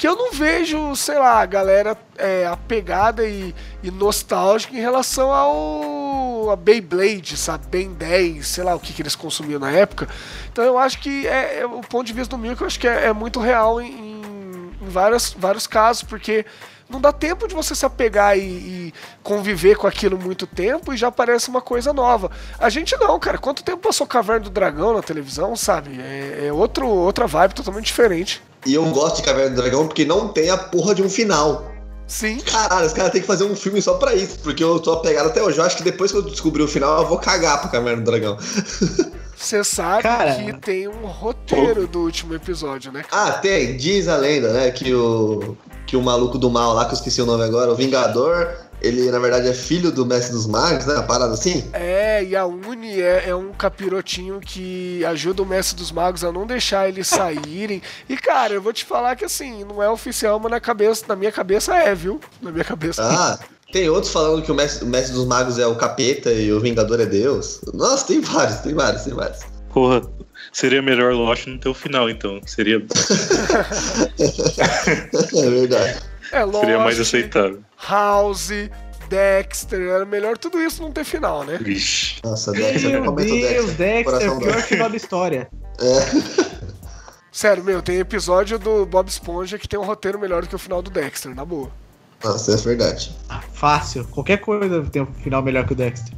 que eu não vejo, sei lá, a galera é, apegada e, e nostálgica em relação ao a Beyblade, sabe? Ben 10, sei lá o que, que eles consumiam na época. Então eu acho que é, é o ponto de vista do Milk, eu acho que é, é muito real em, em, em vários, vários casos, porque não dá tempo de você se apegar e, e conviver com aquilo muito tempo e já parece uma coisa nova. A gente não, cara. Quanto tempo passou Caverna do Dragão na televisão, sabe? É, é outro, outra vibe totalmente diferente. E eu gosto de Caverna do Dragão porque não tem a porra de um final. Sim. Caralho, os caras têm que fazer um filme só pra isso, porque eu tô apegado até hoje. Eu acho que depois que eu descobrir o final, eu vou cagar pra Caverna do Dragão. (laughs) Você sabe Cara. que tem um roteiro do último episódio, né? Ah, tem. Diz a lenda, né, que o que o maluco do mal lá, que eu esqueci o nome agora, o Vingador, ele na verdade é filho do Mestre dos Magos, né? Uma parada assim. É, e a Uni é, é um capirotinho que ajuda o Mestre dos Magos a não deixar eles saírem. E, cara, eu vou te falar que assim, não é oficial, mas na cabeça, na minha cabeça é, viu? Na minha cabeça. Ah, tem outros falando que o mestre, o mestre dos Magos é o capeta e o Vingador é Deus. Nossa, tem vários, tem vários, tem vários. Porra, seria melhor Lost no teu final, então. Seria, (laughs) é verdade. É lógico. seria mais aceitável. House, Dexter, era melhor tudo isso não ter final, né? Vixe. Nossa, Dexter, Meu o Deus, Dexter, Coração pior dói. final da história. Sério, meu, tem episódio do Bob Esponja que tem um roteiro melhor do que o final do Dexter, na boa. Nossa, é verdade. Ah, fácil. Qualquer coisa tem um final melhor que o Dexter.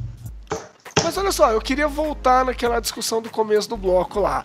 Mas olha só, eu queria voltar naquela discussão do começo do bloco lá.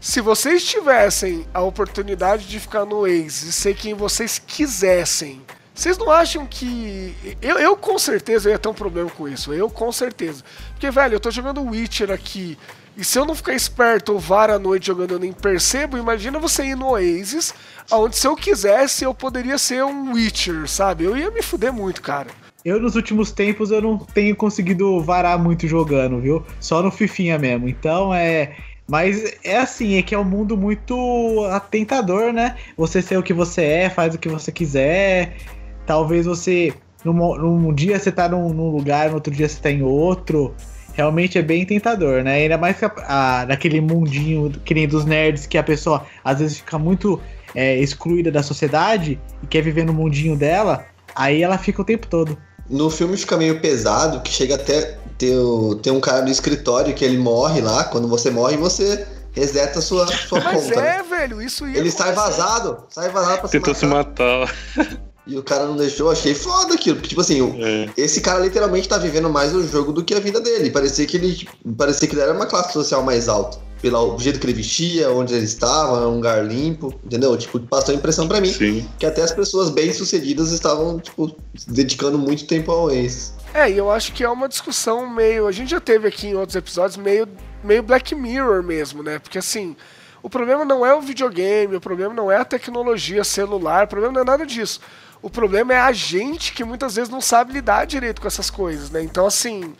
Se vocês tivessem a oportunidade de ficar no Waze e ser quem vocês quisessem, vocês não acham que. Eu, eu com certeza eu ia ter um problema com isso. Eu com certeza. Porque, velho, eu tô jogando Witcher aqui. E se eu não ficar esperto ou vara à noite jogando eu nem percebo, imagina você ir no Oasis, onde se eu quisesse eu poderia ser um Witcher, sabe? Eu ia me fuder muito, cara. Eu, nos últimos tempos, eu não tenho conseguido varar muito jogando, viu? Só no Fifinha mesmo. Então, é... Mas é assim, é que é um mundo muito atentador, né? Você ser o que você é, faz o que você quiser. Talvez você... Num, num dia você tá num, num lugar, no outro dia você tá em outro. realmente é bem tentador, né? Ainda mais que a, a, naquele mundinho que nem dos nerds que a pessoa às vezes fica muito é, excluída da sociedade e quer viver no mundinho dela, aí ela fica o tempo todo. No filme fica meio pesado, que chega até ter, ter um cara no escritório que ele morre lá. Quando você morre, você reseta a sua, sua Mas conta. é, né? velho, isso ia Ele sai acontecer. vazado, sai vazado pra se Tentou se matar. matar. (laughs) E o cara não deixou, achei foda aquilo. Porque, tipo assim, É. esse cara literalmente tá vivendo mais o jogo do que a vida dele. Parecia que ele, parecia que ele era uma classe social mais alta. Pelo jeito que ele vestia, onde ele estava, um lugar limpo, entendeu? Tipo, passou a impressão pra mim Sim. que até as pessoas bem-sucedidas estavam, tipo, se dedicando muito tempo ao ex. É, e eu acho que é uma discussão meio. A gente já teve aqui em outros episódios, meio, meio Black Mirror mesmo, né? Porque assim, o problema não é o videogame, o problema não é a tecnologia celular, o problema não é nada disso. O problema é a gente que muitas vezes não sabe lidar direito com essas coisas, né? Então, assim,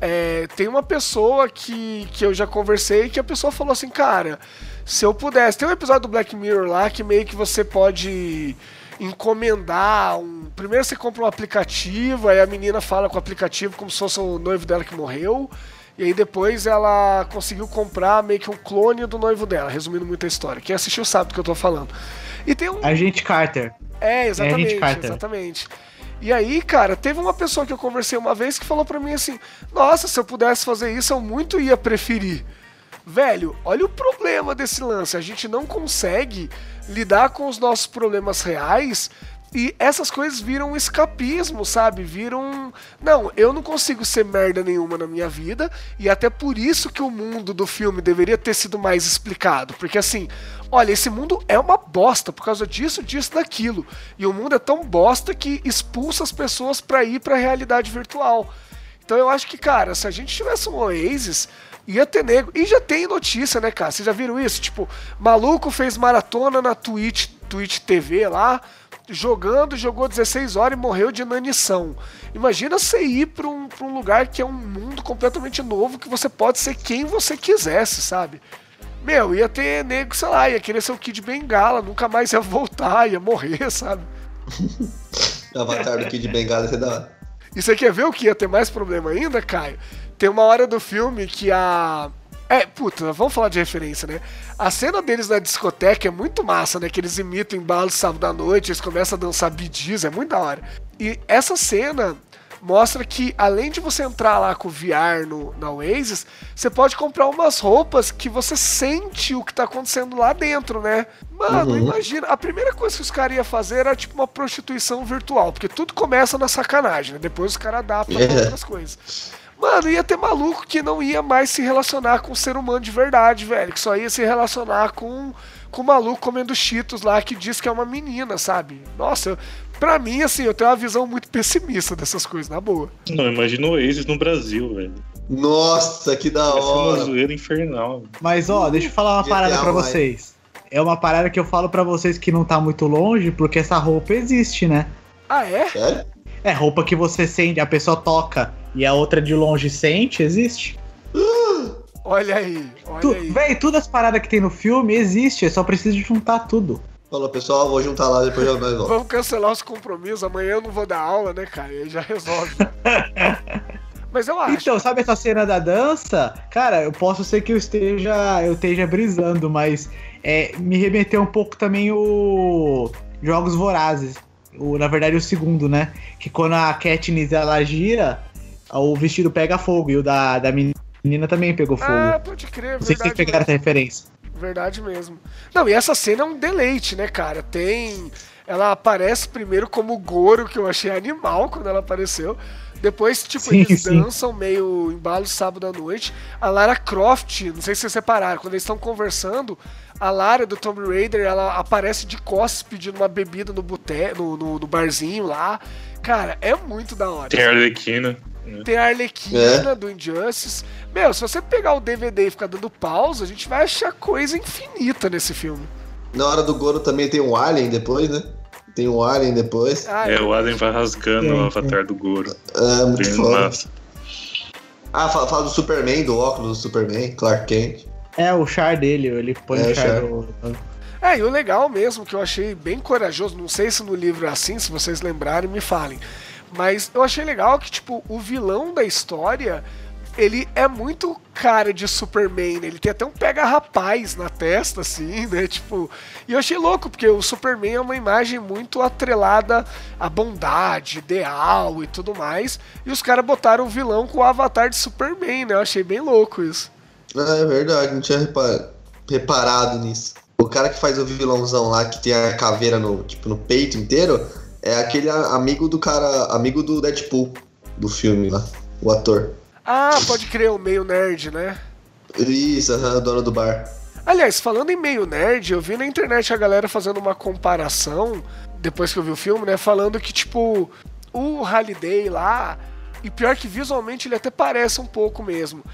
é, tem uma pessoa que, que eu já conversei que a pessoa falou assim, cara, se eu pudesse. Tem um episódio do Black Mirror lá que meio que você pode encomendar um. Primeiro você compra um aplicativo, aí a menina fala com o aplicativo como se fosse o noivo dela que morreu. E aí depois ela conseguiu comprar meio que um clone do noivo dela, resumindo muito a história. Quem assistiu sabe do que eu tô falando. E tem um. Agente Carter. É, É, exatamente, Carter. exatamente. E aí, cara, teve uma pessoa que eu conversei uma vez que falou pra mim assim: Nossa, se eu pudesse fazer isso, eu muito ia preferir. Velho, olha o problema desse lance. A gente não consegue lidar com os nossos problemas reais e essas coisas viram escapismo, sabe? Viram. Não, eu não consigo ser merda nenhuma na minha vida e até por isso que o mundo do filme deveria ter sido mais explicado. Porque assim, olha, esse mundo é uma bosta por causa disso, disso, daquilo. E o mundo é tão bosta que expulsa as pessoas pra ir pra realidade virtual. Então eu acho que, cara, se a gente tivesse um Oasis, ia ter nego. E já tem notícia, né, cara? Vocês já viram isso? Tipo, maluco fez maratona na Twitch, Twitch TV lá, jogando, jogou 16 horas e morreu de inanição. Imagina você ir pra um, pra um lugar que é um mundo completamente novo, que você pode ser quem você quisesse, sabe? Meu, ia ter nego, sei lá, ia querer ser o Kid Bengala, nunca mais ia voltar, ia morrer, (laughs) sabe? (laughs) Avatar do Kid Bengala, você dá. E você quer ver o que ia ter mais problema ainda, Caio? Tem uma hora do filme que a. É, puta, vamos falar de referência, né? A cena deles na discoteca é muito massa, né? Que eles imitam embalo sábado à noite, eles começam a dançar bidis, é muito da hora. E essa cena mostra que além de você entrar lá com o VR no, na Oasis, você pode comprar umas roupas que você sente o que tá acontecendo lá dentro, né? Mano, Uhum. imagina, a primeira coisa que os caras iam fazer era tipo uma prostituição virtual, porque tudo começa na sacanagem, né? Depois os caras adaptam É. pra outras coisas. Mano, ia ter maluco que não ia mais se relacionar com o ser humano de verdade, velho. Que só ia se relacionar com, com o maluco comendo cheetos lá que diz que é uma menina, sabe? Nossa, eu- pra mim, assim, eu tenho uma visão muito pessimista dessas coisas, na boa. Não, imagina o Oasis no Brasil, velho. Nossa, que da Vai ser uma hora. zoeira infernal. Mas ó, deixa eu falar uma GTA parada pra Online. vocês. É uma parada que eu falo pra vocês que não tá muito longe, porque essa roupa existe, né? Ah, é? Sério? É roupa que você sente, a pessoa toca e a outra de longe sente, existe. (gasps) Olha aí, olha Tu, aí. véi, todas as paradas que tem no filme existe, é só preciso juntar tudo. Falou, pessoal, vou juntar lá depois eu nós volto. Vamos cancelar os compromissos, amanhã eu não vou dar aula, né, cara? E aí já resolve. (laughs) Mas eu acho. Então, sabe essa cena da dança? Cara, eu posso ser que eu esteja, eu esteja brisando, mas é, me remeteu um pouco também o Jogos Vorazes. O, na verdade, o segundo, né? Que quando a Katniss ela gira, o vestido pega fogo e o da, da menina também pegou fogo. Ah, pode crer, Não sei se vocês verdade. pegaram mesmo. essa referência. Verdade mesmo. Não, e essa cena é um deleite, né, cara? Tem. Ela aparece primeiro como Goro, que eu achei animal quando ela apareceu. Depois, tipo, Sim, eles sim. dançam meio embalo sábado à noite. A Lara Croft, não sei se vocês separaram, quando eles estão conversando, a Lara do Tomb Raider, ela aparece de costas pedindo uma bebida no, bute... no, no, no barzinho lá. Cara, é muito da hora. Tem a Arlequina. Né? Tem a Arlequina do Injustice. Meu, se você pegar o DVD e ficar dando pausa, a gente vai achar coisa infinita nesse filme. Na hora do Goro também tem um Alien depois, né? Tem um Alien depois. Ah, É, o Alien vai rasgando Tem, o avatar do Goro. É, muito foda. massa. Ah, fala, fala do Superman, do óculos do Superman, Clark Kent. É, o char dele, ele põe É, o o char char. do. É, e o legal mesmo, que eu achei bem corajoso, não sei se no livro é assim, se vocês lembrarem, me falem. Mas eu achei legal que, tipo, o vilão da história ele é muito cara de Superman, né? ele tem até um pega-rapaz na testa, assim, né? Tipo, e eu achei louco, porque o Superman é uma imagem muito atrelada à bondade, ideal e tudo mais, e os caras botaram o vilão com o avatar de Superman, né? Eu achei bem louco isso. Ah, é verdade, não tinha reparado nisso. O cara que faz o vilãozão lá, que tem a caveira no, tipo, no peito inteiro, é aquele amigo do cara, amigo do Deadpool, do filme lá, o ator. Ah, pode crer, o meio nerd, né? Isso, aham, dono do bar. Aliás, falando em meio nerd, eu vi na internet a galera fazendo uma comparação, depois que eu vi o filme, né? Falando que, tipo, o Halliday lá, e pior que visualmente ele até parece um pouco mesmo.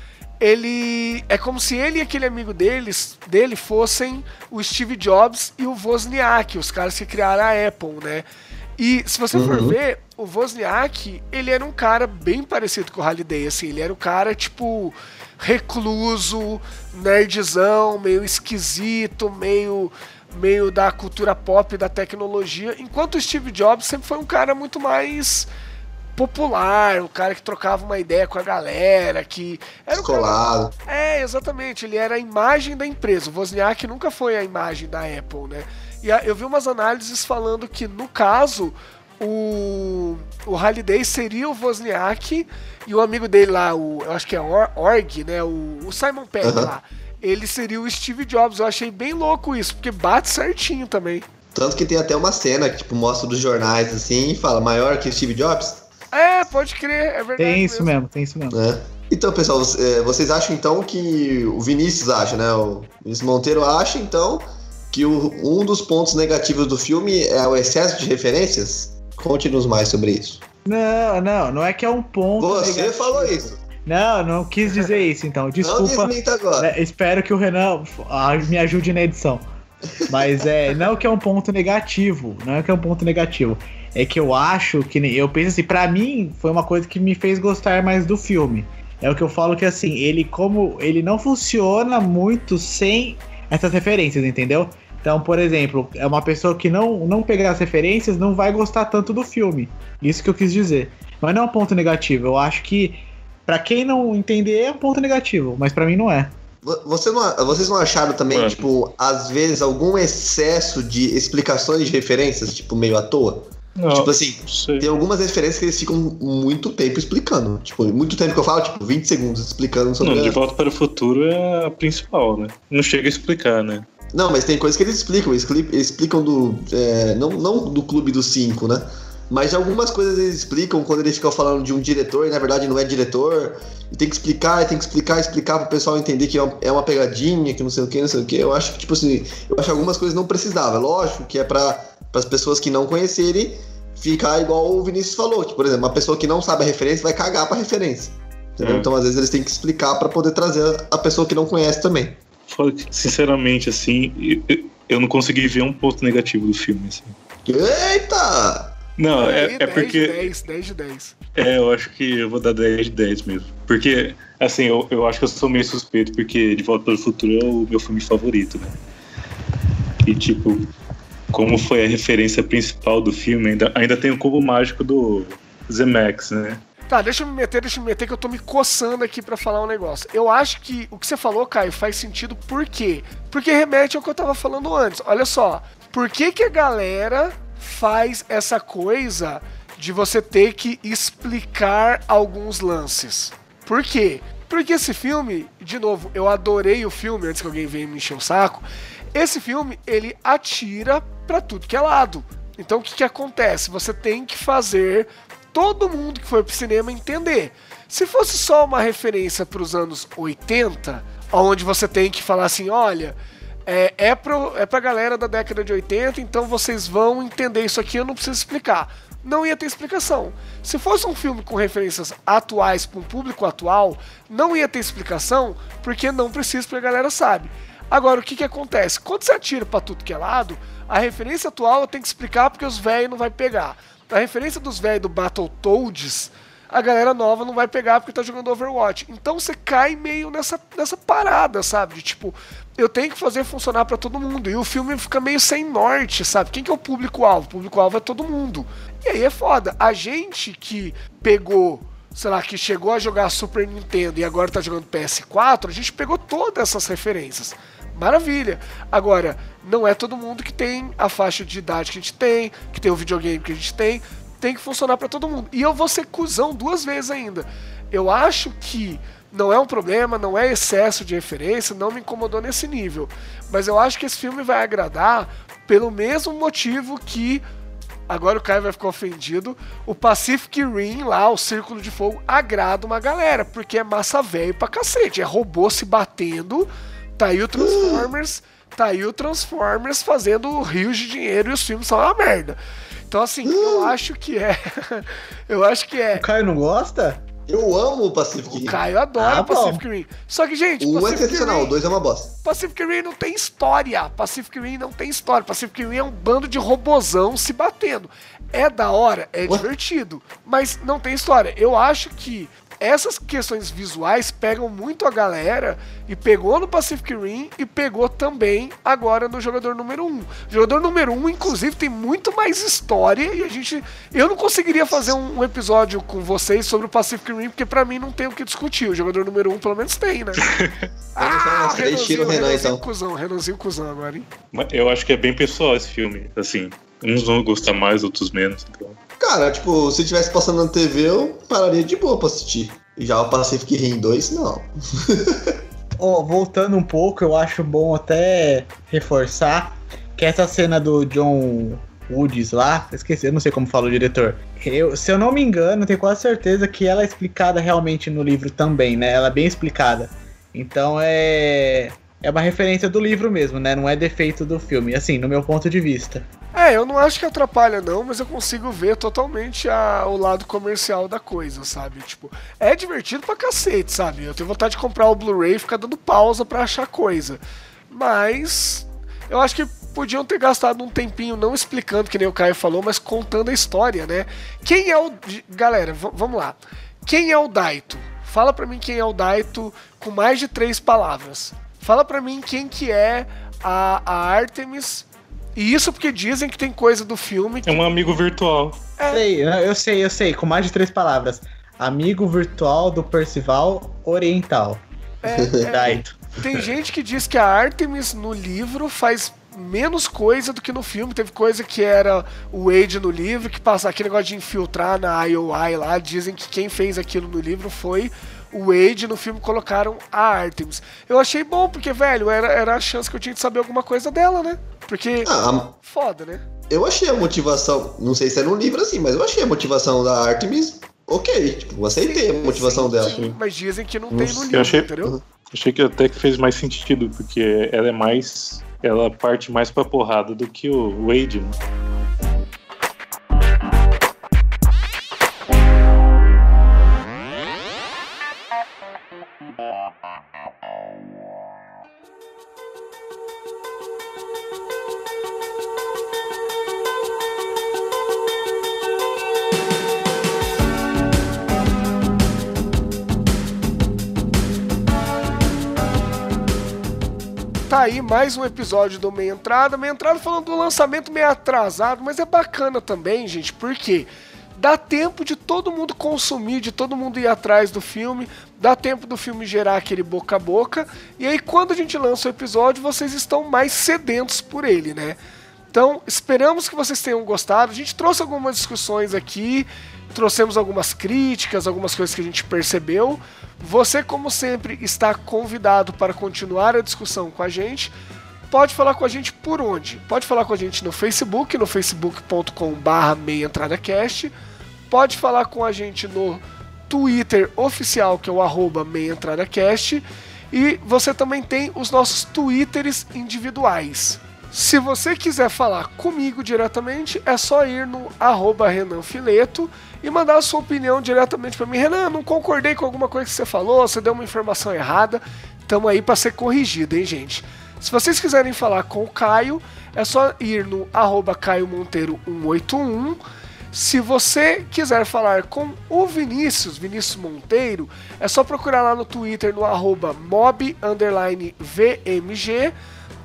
Ele. É como se ele e aquele amigo deles, dele fossem o Steve Jobs e o Wozniak, os caras que criaram a Apple, né? E se você for Uhum. ver, o Wozniak, ele era um cara bem parecido com o Halliday, assim, ele era um cara, tipo, recluso, nerdzão, meio esquisito, meio meio da cultura pop, da tecnologia, enquanto o Steve Jobs sempre foi um cara muito mais popular, um cara que trocava uma ideia com a galera, que era um cara Descolado. é, exatamente. Ele era a imagem da empresa. O Wozniak nunca foi a imagem da Apple, né? E eu vi umas análises falando que, no caso, o, o Halliday seria o Wozniak e o amigo dele lá, o, eu acho que é Or, Org, né? O, o Simon Pegg Aham. lá. Ele seria o Steve Jobs. Eu achei bem louco isso, porque bate certinho também. Tanto que tem até uma cena que, tipo, mostra dos jornais, assim, e fala, maior que o Steve Jobs, É, pode crer, é verdade. Tem isso mesmo, tem isso mesmo. né? Então, pessoal, vocês- é, vocês acham, então, que o Vinícius acha, né? O Vinícius Monteiro acha, então, que o- um dos pontos negativos do filme é o excesso de referências? Conte-nos mais sobre isso. Não, não, não é que é um ponto. Você negativo. falou isso. Não, não quis dizer isso, então. Não Desculpa. desminta agora. né, espero que o Renan ah, me ajude na edição. Mas é, não que é um ponto negativo, não é que é um ponto negativo. É que eu acho que eu penso assim, pra mim foi uma coisa que me fez gostar mais do filme. É o que eu falo que assim, ele como ele não funciona muito sem essas referências, entendeu? Então, por exemplo, é uma pessoa que não não pegar as referências não vai gostar tanto do filme. Isso que eu quis dizer. Mas não é um ponto negativo. Eu acho que pra quem não entender é um ponto negativo, mas pra mim não é. Vo- Você não, vocês não acharam também, Mano. tipo, às vezes algum excesso de explicações de referências, tipo, meio à toa? Não, Tipo assim, sei. tem algumas referências que eles ficam muito tempo explicando. Tipo, muito tempo que eu falo, tipo, 20 segundos explicando sobre. Não, De Volta para o Futuro é a principal, né? Não chega a explicar, né? Não, mas tem coisas que eles explicam. Eles explicam do. é, não, não do clube dos cinco, né? Mas algumas coisas eles explicam quando eles ficam falando de um diretor e na verdade não é diretor. E tem que explicar, tem que explicar, explicar pro pessoal entender que é uma, é uma pegadinha, que não sei o que, não sei o que. Eu acho que, tipo assim, eu acho que algumas coisas não precisava. Lógico que é para as pessoas que não conhecerem ficar igual o Vinícius falou. Que, por exemplo, uma pessoa que não sabe a referência vai cagar pra referência. Entendeu? É. Então, às vezes, eles têm que explicar pra poder trazer a pessoa que não conhece também. Foda que, Sinceramente, assim, eu- eu não consegui ver um ponto negativo do filme. Assim. Eita! Não, é, é 10 porque. de 10, 10 de 10. É, eu acho que eu vou dar 10 de 10 mesmo. Porque, assim, eu, eu acho que eu sou meio suspeito, porque De Volta para o Futuro é o meu filme favorito, né? E, tipo, como foi a referência principal do filme, ainda, ainda tem o cubo mágico do Zemex, né? Tá, deixa eu me meter, deixa eu me meter que eu tô me coçando aqui pra falar um negócio. Eu acho que o que você falou, Caio, faz sentido por quê? Porque remete ao que eu tava falando antes. Olha só, por que que a galera faz essa coisa de você ter que explicar alguns lances? Por quê? Porque esse filme, de novo, eu adorei o filme antes que alguém venha me encher o saco. Esse filme, ele atira pra tudo que é lado. Então o que, que acontece? Você tem que fazer todo mundo que foi pro cinema entender. Se fosse só uma referência para os anos 80, onde você tem que falar assim, olha, é, é, pro, é pra galera da década de 80, então vocês vão entender isso aqui, eu não preciso explicar. Não ia ter explicação. Se fosse um filme com referências atuais para um público atual, não ia ter explicação, porque não precisa, porque a galera sabe. Agora, o que, que acontece? Quando você atira pra tudo que é lado, a referência atual tem que explicar porque os velhos não vai pegar. A referência dos velhos do Battletoads, a galera nova não vai pegar porque tá jogando Overwatch. Então você cai meio nessa, nessa parada, sabe? De tipo, eu tenho que fazer funcionar pra todo mundo. E o filme fica meio sem norte, sabe? Quem que é o público-alvo? O público-alvo é todo mundo. E aí é foda. A gente que pegou sei lá, que chegou a jogar Super Nintendo e agora tá jogando PS4, a gente pegou todas essas referências. Maravilha. Agora, não é todo mundo que tem a faixa de idade que a gente tem, que tem o videogame que a gente tem, tem que funcionar para todo mundo. E eu vou ser cuzão duas vezes ainda. Eu acho que não é um problema, não é excesso de referência, não me incomodou nesse nível. Mas eu acho que esse filme vai agradar pelo mesmo motivo que agora o Caio vai ficar ofendido. O Pacific Rim lá, o Círculo de Fogo, agrada uma galera, porque é massa velho pra cacete. É robô se batendo, tá aí o Transformers, tá aí o Transformers fazendo rios de dinheiro e os filmes são uma merda. Então, assim, eu acho que é. (laughs) eu acho que é. O Caio não gosta? Eu amo o Pacific O Rim. Caio adora Ah, o Pacific Rim. Só que, gente, O um é Pacific excepcional, Rim- o dois é uma bosta. Pacific Rim não tem história. Pacific Rim não tem história. Pacific Rim é um bando de robozão se batendo. É da hora, é Ué? divertido, mas não tem história. Eu acho que essas questões visuais pegam muito a galera e pegou no Pacific Rim e pegou também agora no jogador número 1. O jogador número 1, inclusive, tem muito mais história e a gente. Eu não conseguiria fazer um, um episódio com vocês sobre o Pacific Rim, porque pra mim não tem o que discutir. O jogador número 1 pelo menos tem, né? (laughs) Ah, o três tira o Renan, Renanzinho então. cuzão, Renanzinho cuzão agora, hein? Eu acho que é bem pessoal esse filme, assim. Uns vão gostar mais, outros menos. Então. Cara, tipo, se tivesse passando na TV, eu pararia de boa pra assistir. Já o Pacific Rim 2, não. (laughs) Ó, voltando um pouco, eu acho bom até reforçar que essa cena do John Woods lá, esqueci, eu não sei como fala o diretor. Eu, se eu não me engano, tenho quase certeza que ela é explicada realmente no livro também, né? Ela é bem explicada. Então é é uma referência do livro mesmo, né? Não é defeito do filme, assim, no meu ponto de vista. É, eu não acho que atrapalha, não, mas eu consigo ver totalmente a- o lado comercial da coisa, sabe? Tipo, é divertido pra cacete, sabe? Eu tenho vontade de comprar o Blu-ray e ficar dando pausa pra achar coisa. Mas eu acho que podiam ter gastado um tempinho não explicando, que nem o Caio falou, mas contando a história, né? Quem é o. Galera, vamos lá. Quem é o Daito? Fala pra mim quem é o Daito com mais de três palavras. Fala pra mim quem que é a, a Artemis. E isso porque dizem que tem coisa do filme que É um amigo virtual. Sei, eu sei, eu sei, com mais de três palavras. Amigo virtual do Percival Oriental. é, (laughs) é. Tem gente que diz que a Artemis no livro faz menos coisa do que no filme. Teve coisa que era o Wade no livro, que passa aquele negócio de infiltrar na IOI lá. Dizem que quem fez aquilo no livro foi o Wade. No filme colocaram a Artemis. Eu achei bom, porque, velho, era, era a chance que eu tinha de saber alguma coisa dela, né? Porque. Ah, Foda, né? eu achei a motivação, não sei se é no livro assim, mas eu achei a motivação da Artemis ok. Tipo, eu aceitei a motivação dela. Sim, mas dizem que não Não tem no sei, eu livro, achei- entendeu? Achei que até que fez mais sentido, porque ela é mais. Ela parte mais pra porrada do que o Wade. né? Mais um episódio do Meia Entrada. Meia Entrada falando do lançamento meio atrasado, mas é bacana também, gente, porque dá tempo de todo mundo consumir, de todo mundo ir atrás do filme, dá tempo do filme gerar aquele boca a boca, e aí quando a gente lança o episódio, vocês estão mais sedentos por ele, né? Então, esperamos que vocês tenham gostado. A gente trouxe algumas discussões aqui, trouxemos algumas críticas, algumas coisas que a gente percebeu. Você, como sempre, está convidado para continuar a discussão com a gente. Pode falar com a gente por onde? Pode falar com a gente no Facebook, no facebook.com.br meiaentradacast. Pode falar com a gente no Twitter oficial, que é o arroba meiaentradacast. E você também tem os nossos Twitters individuais. Se você quiser falar comigo diretamente, é só ir no arroba Renan Fileto e mandar a sua opinião diretamente para mim. Renan, não concordei com alguma coisa que você falou, você deu uma informação errada. Estamos aí para ser corrigido, hein, gente? Se vocês quiserem falar com o Caio, é só ir no arroba Caio Monteiro 181. Se você quiser falar com o Vinícius, Vinícius Monteiro, é só procurar lá no Twitter no arroba mob underline VMG.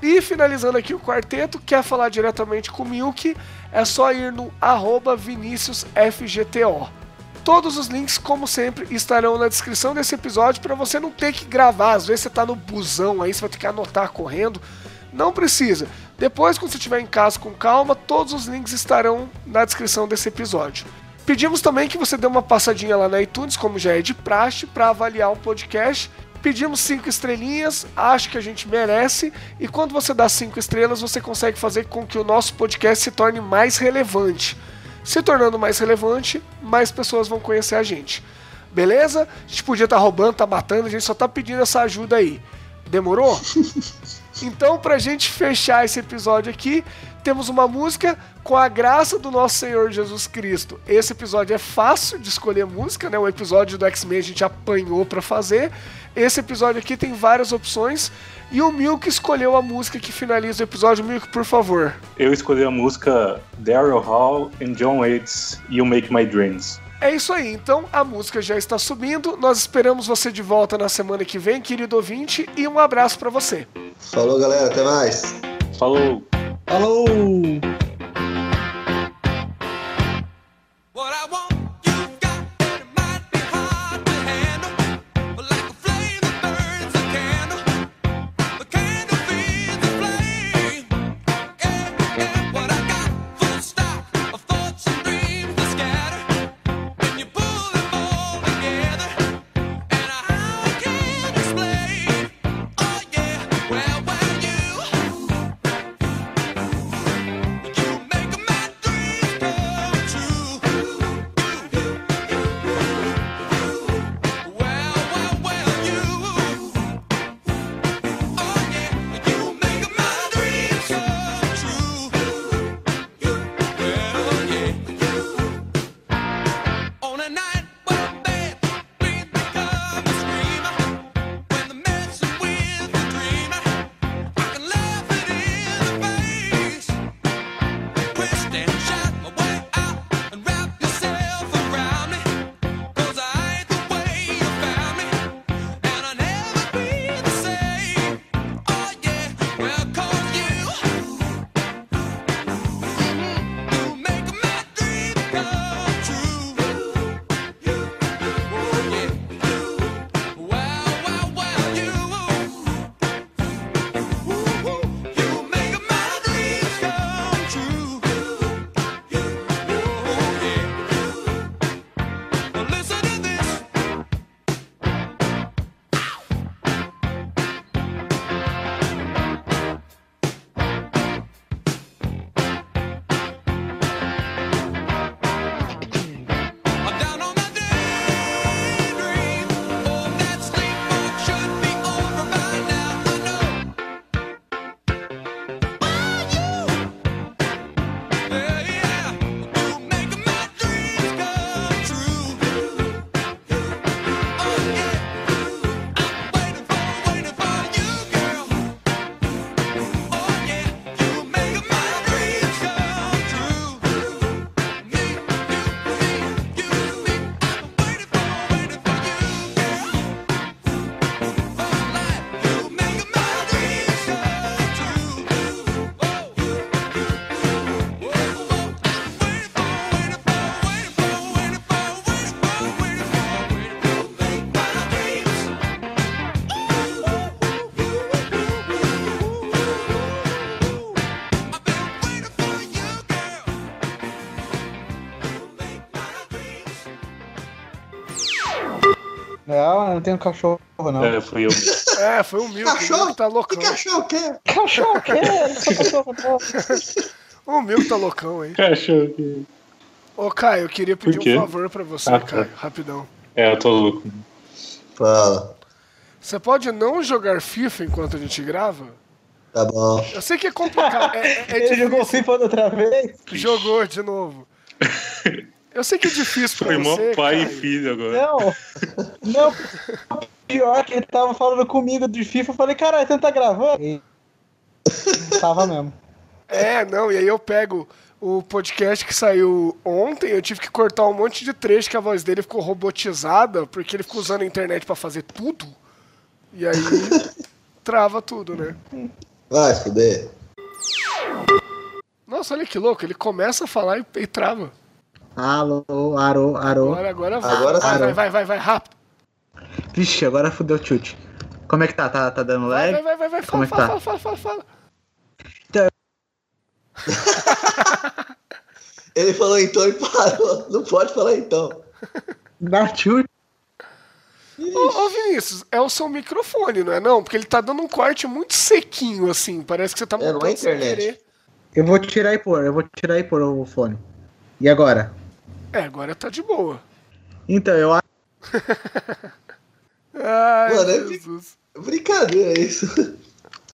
E finalizando aqui o quarteto, quer falar diretamente com o Milk, é só ir no arroba Vinícius FGTO. Todos os links, como sempre, estarão na descrição desse episódio para você não ter que gravar. Às vezes você tá no busão aí, você vai ter que anotar correndo. Não precisa. Depois, quando você estiver em casa com calma, todos os links estarão na descrição desse episódio. Pedimos também que você dê uma passadinha lá na iTunes, como já é de praxe, para avaliar o podcast. Pedimos cinco estrelinhas, acho que a gente merece. E quando você dá cinco estrelas, você consegue fazer com que o nosso podcast se torne mais relevante. Se tornando mais relevante, mais pessoas vão conhecer a gente. Beleza? A gente podia estar tá roubando, tá matando, a gente só tá pedindo essa ajuda aí. Demorou? (laughs) Então, pra gente fechar esse episódio aqui, temos uma música com a graça do nosso Senhor Jesus Cristo. Esse episódio é fácil de escolher música, né? O episódio do X-Men a gente apanhou para fazer. Esse episódio aqui tem várias opções. E o Milk escolheu a música que finaliza o episódio. Milk, por favor. Eu escolhi a música Daryl Hall e John Waits, You Make My Dreams. É isso aí, então a música já está subindo. Nós esperamos você de volta na semana que vem, querido ouvinte, e um abraço para você. Falou, galera, até mais. Falou. Falou! Tenho cachorro, não. É, fui eu. (laughs) É, foi o Milk. O Milk tá loucão. Que cachorro? Cachorro? Não sou cachorro, não. O Milk tá loucão, hein? Cachorro que. Ô, Caio, eu queria pedir quê? um favor pra você, Ah, tá. Caio, rapidão. É, eu tô louco. Fala. Você pode não jogar FIFA enquanto a gente grava? Tá bom. Eu sei que é complicado. É, é, é (laughs) Ele jogou. FIFA da outra vez? Jogou de novo. (laughs) Eu sei que é difícil pra Foi mó você, pai e Caio. filho agora. Não. Não. Pior que ele tava falando comigo de FIFA, eu falei, caralho, você não tá gravando? E... (laughs) Tava mesmo. É, não, e aí eu pego o podcast que saiu ontem, eu tive que cortar um monte de trecho que a voz dele ficou robotizada, porque ele ficou usando a internet pra fazer tudo. E aí (laughs) trava tudo, né? Vai, fuder. Nossa, olha que louco, ele começa a falar e, e trava. Alô, arô, arô. Agora, agora vai. Agora vai, vai, vai, vai, vai, rápido. Vixe, agora fudeu o chute. Como é que tá? Tá, tá dando Vai, lag? vai, vai, vai, Como fala, é que fala, tá? fala, fala, fala, fala. (laughs) Ele falou então e parou. Não pode falar então. Dá chute. Ô, ô, Vinícius, é o seu microfone, não é não? Porque ele tá dando um corte muito sequinho, assim. Parece que você tá É, não é montando internet. Eu vou tirar e pôr, eu vou tirar e pôr o fone. E agora? É, agora tá de boa. Então, eu acho. (laughs) Ai, Mano, é-. Brincadeira isso.